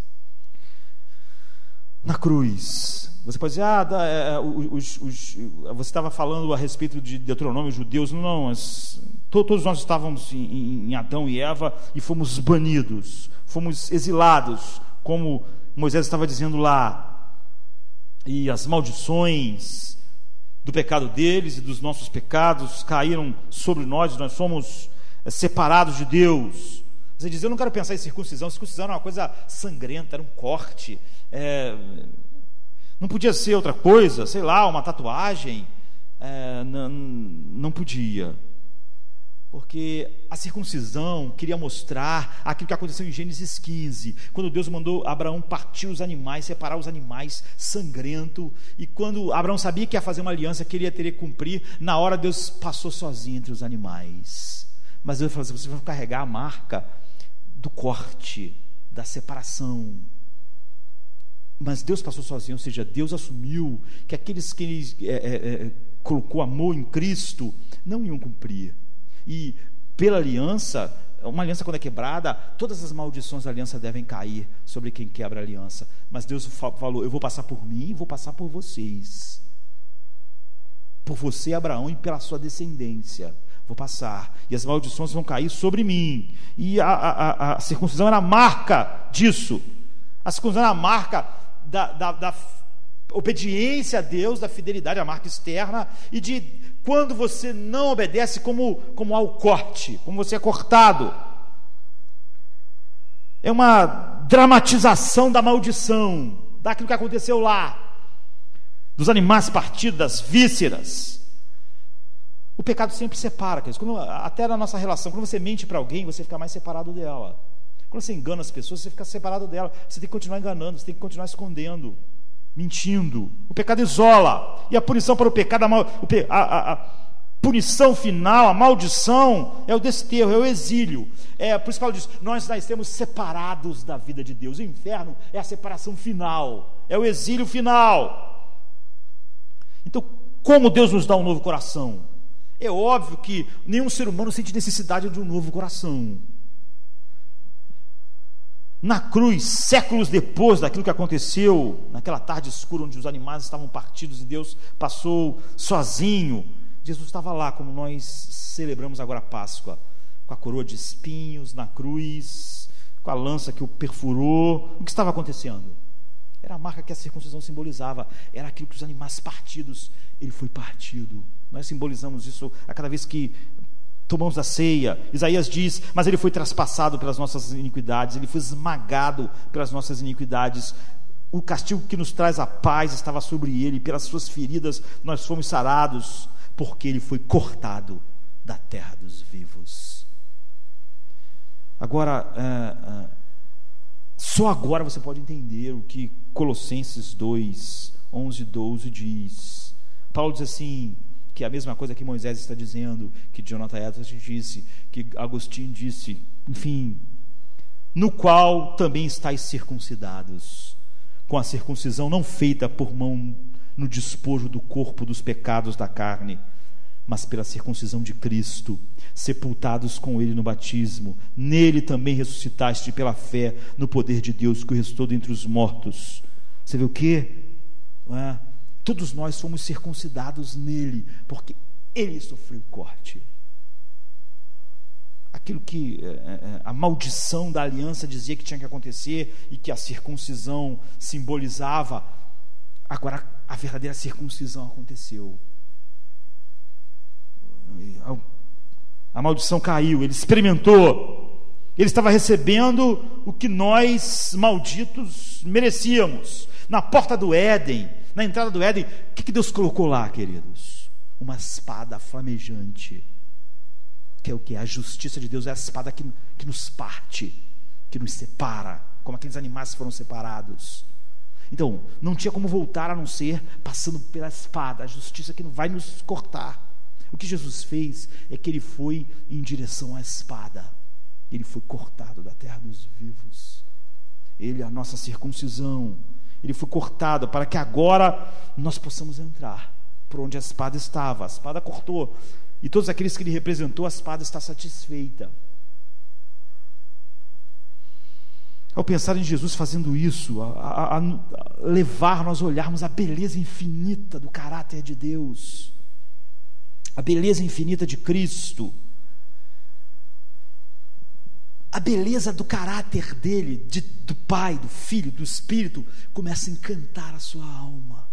Na cruz. Você pode dizer, ah, é, é, os, os, você estava falando a respeito de Deuteronômio, judeus. Não, as, Todos nós estávamos em Adão e Eva e fomos banidos, fomos exilados, como Moisés estava dizendo lá. E as maldições do pecado deles e dos nossos pecados caíram sobre nós, nós somos eh, separados de Deus. Você diz, eu não quero pensar em circuncisão, circuncisão era uma coisa sangrenta, era um corte, é, não podia ser outra coisa, sei lá, uma tatuagem, é, não, não podia porque a circuncisão queria mostrar aquilo que aconteceu em Gênesis 15, quando Deus mandou Abraão partir os animais, separar os animais sangrento, e quando Abraão sabia que ia fazer uma aliança, queria ter que cumprir, na hora Deus passou sozinho entre os animais. Mas Deus falou assim: você vai carregar a marca do corte, da separação. Mas Deus passou sozinho, ou seja, Deus assumiu que aqueles que ele é, é, colocou amor em Cristo não iam cumprir. E pela aliança, uma aliança quando é quebrada, todas as maldições da aliança devem cair sobre quem quebra a aliança. Mas Deus falou: Eu vou passar por mim vou passar por vocês. Por você, Abraão, e pela sua descendência. Vou passar. E as maldições vão cair sobre mim. E a, a, a circuncisão era a marca disso. A circuncisão era a marca da, da, da obediência a Deus, da fidelidade, a marca externa, e de quando você não obedece como, como ao corte, como você é cortado. É uma dramatização da maldição, daquilo que aconteceu lá, dos animais partidos, das vísceras. O pecado sempre separa, quando, até na nossa relação. Quando você mente para alguém, você fica mais separado dela. Quando você engana as pessoas, você fica separado dela. Você tem que continuar enganando, você tem que continuar escondendo mentindo. O pecado isola. E a punição para o pecado, a, a, a punição final, a maldição, é o desterro, é o exílio. É, por isso que Paulo diz: nós nascemos separados da vida de Deus. O inferno é a separação final, é o exílio final. Então, como Deus nos dá um novo coração? É óbvio que nenhum ser humano sente necessidade de um novo coração na cruz, séculos depois daquilo que aconteceu, naquela tarde escura onde os animais estavam partidos e Deus passou sozinho, Jesus estava lá, como nós celebramos agora a Páscoa, com a coroa de espinhos na cruz, com a lança que o perfurou. O que estava acontecendo? Era a marca que a circuncisão simbolizava, era aquilo que os animais partidos, ele foi partido. Nós simbolizamos isso a cada vez que tomamos a ceia. Isaías diz: Mas ele foi traspassado pelas nossas iniquidades, ele foi esmagado pelas nossas iniquidades. O castigo que nos traz a paz estava sobre ele, pelas suas feridas nós fomos sarados, porque ele foi cortado da terra dos vivos. Agora, é, é, só agora você pode entender o que Colossenses 2, 11, 12 diz. Paulo diz assim, que é a mesma coisa que Moisés está dizendo, que Jonathan Edwards disse, que Agostinho disse, enfim, no qual também estáis circuncidados, com a circuncisão não feita por mão no despojo do corpo dos pecados da carne, mas pela circuncisão de Cristo, sepultados com ele no batismo, nele também ressuscitaste pela fé no poder de Deus que o restou dentre os mortos. Você vê o que? É? Todos nós fomos circuncidados nele, porque ele sofreu corte. Aquilo que é, é, a maldição da aliança dizia que tinha que acontecer e que a circuncisão simbolizava, agora a verdadeira circuncisão aconteceu. A maldição caiu, ele experimentou. Ele estava recebendo o que nós, malditos, merecíamos. Na porta do Éden, na entrada do Éden, o que, que Deus colocou lá, queridos? Uma espada flamejante, que é o que? A justiça de Deus é a espada que, que nos parte, que nos separa, como aqueles animais foram separados. Então, não tinha como voltar a não ser passando pela espada, a justiça que não vai nos cortar. O que Jesus fez é que ele foi em direção à espada. Ele foi cortado da terra dos vivos. Ele, a nossa circuncisão, ele foi cortado para que agora nós possamos entrar por onde a espada estava. A espada cortou. E todos aqueles que ele representou, a espada está satisfeita. Ao pensar em Jesus fazendo isso, a, a, a levar nós a olharmos a beleza infinita do caráter de Deus, a beleza infinita de Cristo, a beleza do caráter dele, de, do Pai, do Filho, do Espírito, começa a encantar a sua alma.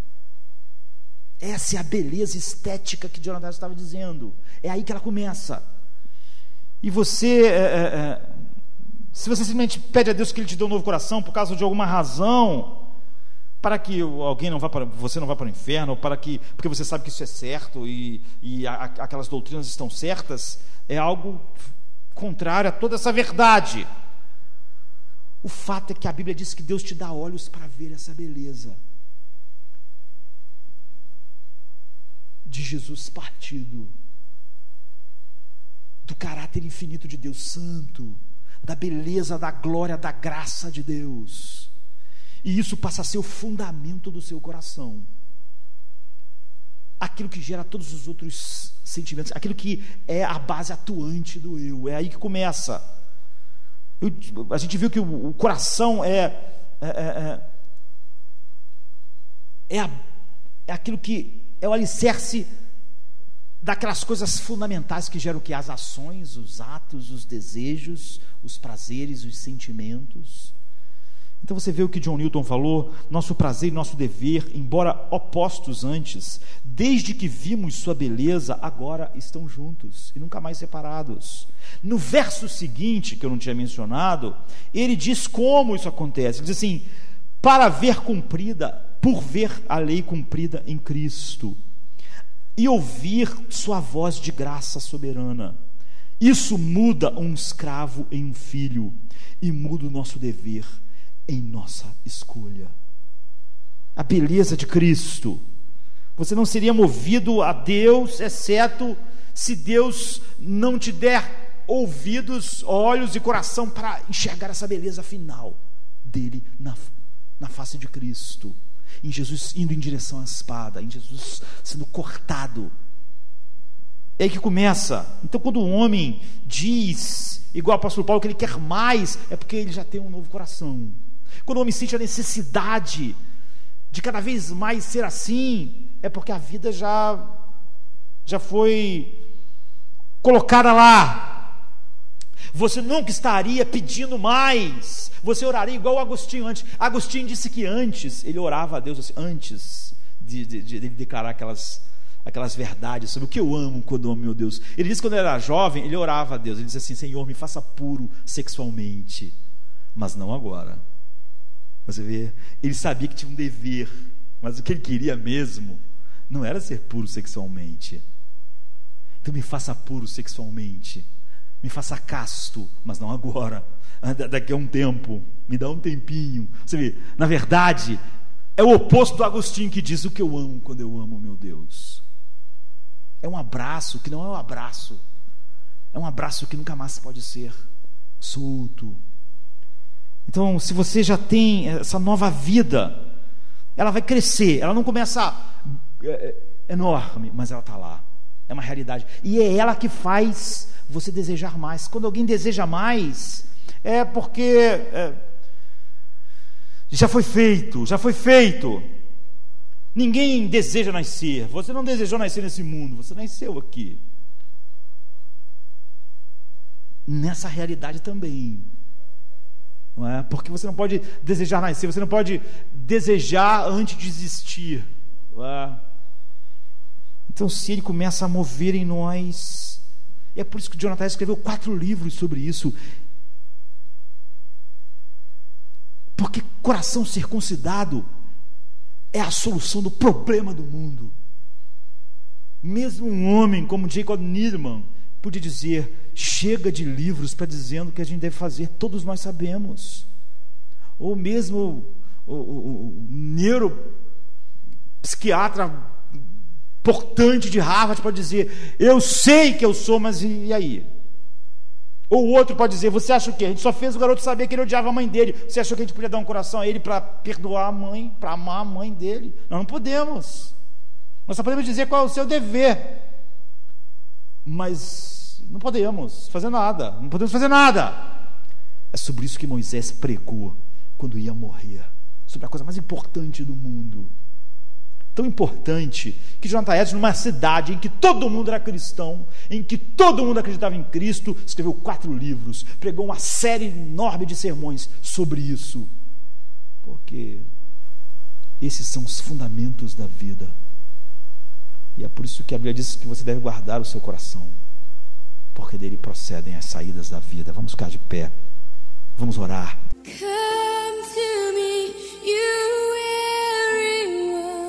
Essa é a beleza estética que Jonathan estava dizendo. É aí que ela começa. E você, é, é, é, se você simplesmente pede a Deus que Ele te dê um novo coração por causa de alguma razão, para que alguém não vá para você não vá para o inferno, ou para que porque você sabe que isso é certo e, e a, aquelas doutrinas estão certas, é algo contrário a toda essa verdade. O fato é que a Bíblia diz que Deus te dá olhos para ver essa beleza de Jesus partido, do caráter infinito de Deus Santo, da beleza, da glória, da graça de Deus. E isso passa a ser o fundamento do seu coração. Aquilo que gera todos os outros sentimentos, aquilo que é a base atuante do eu. É aí que começa. Eu, a gente viu que o, o coração é é, é, é, a, é aquilo que é o alicerce daquelas coisas fundamentais que geram o que? As ações, os atos, os desejos, os prazeres, os sentimentos. Então você vê o que John Newton falou: nosso prazer e nosso dever, embora opostos antes, desde que vimos sua beleza, agora estão juntos e nunca mais separados. No verso seguinte, que eu não tinha mencionado, ele diz como isso acontece. Ele diz assim: para ver cumprida, por ver a lei cumprida em Cristo, e ouvir sua voz de graça soberana. Isso muda um escravo em um filho e muda o nosso dever em nossa escolha. A beleza de Cristo. Você não seria movido a Deus, exceto se Deus não te der ouvidos, olhos e coração para enxergar essa beleza final dele na, na face de Cristo. Em Jesus indo em direção à espada, em Jesus sendo cortado. É aí que começa. Então, quando o homem diz, igual o apóstolo Paulo, que ele quer mais, é porque ele já tem um novo coração. Quando o homem sente a necessidade de cada vez mais ser assim, é porque a vida já já foi colocada lá. Você nunca estaria pedindo mais. Você oraria igual o Agostinho antes. Agostinho disse que antes ele orava a Deus assim, antes de, de, de, de declarar aquelas aquelas verdades sobre o que eu amo quando amo meu Deus. Ele disse que quando ele era jovem, ele orava a Deus. Ele disse assim: Senhor, me faça puro sexualmente, mas não agora. Você vê, ele sabia que tinha um dever, mas o que ele queria mesmo não era ser puro sexualmente. Então me faça puro sexualmente, me faça casto, mas não agora, daqui a um tempo, me dá um tempinho. Você vê, na verdade, É o oposto do Agostinho que diz o que eu amo quando eu amo meu Deus. É um abraço que não é um abraço. É um abraço que nunca mais pode ser solto. Então, se você já tem essa nova vida, ela vai crescer. Ela não começa é, é, enorme, mas ela está lá. É uma realidade. E é ela que faz você desejar mais. Quando alguém deseja mais, é porque é, já foi feito, já foi feito. Ninguém deseja nascer. Você não desejou nascer nesse mundo, você nasceu aqui. Nessa realidade também. Não é? Porque você não pode desejar nascer, você não pode desejar antes de existir. É? Então, se ele começa a mover em nós, e é por isso que Jonathan escreveu quatro livros sobre isso. Porque coração circuncidado é a solução do problema do mundo. Mesmo um homem como Jacob Needman podia dizer: chega de livros para dizendo o que a gente deve fazer, todos nós sabemos. Ou mesmo o, o, o neuropsiquiatra importante de Harvard pode dizer: Eu sei que eu sou, mas e, e aí? Ou outro pode dizer: Você acha o quê? A gente só fez o garoto saber que ele odiava a mãe dele. Você achou que a gente podia dar um coração a ele para perdoar a mãe, para amar a mãe dele? Nós não podemos. Nós só podemos dizer qual é o seu dever. Mas não podemos fazer nada. Não podemos fazer nada. É sobre isso que Moisés pregou quando ia morrer sobre a coisa mais importante do mundo tão importante que Jonathan Edwards, numa cidade em que todo mundo era cristão, em que todo mundo acreditava em Cristo, escreveu quatro livros, pregou uma série enorme de sermões sobre isso. Porque esses são os fundamentos da vida. E é por isso que a Bíblia diz que você deve guardar o seu coração, porque dele procedem as saídas da vida. Vamos ficar de pé. Vamos orar. Come to me, you weary one.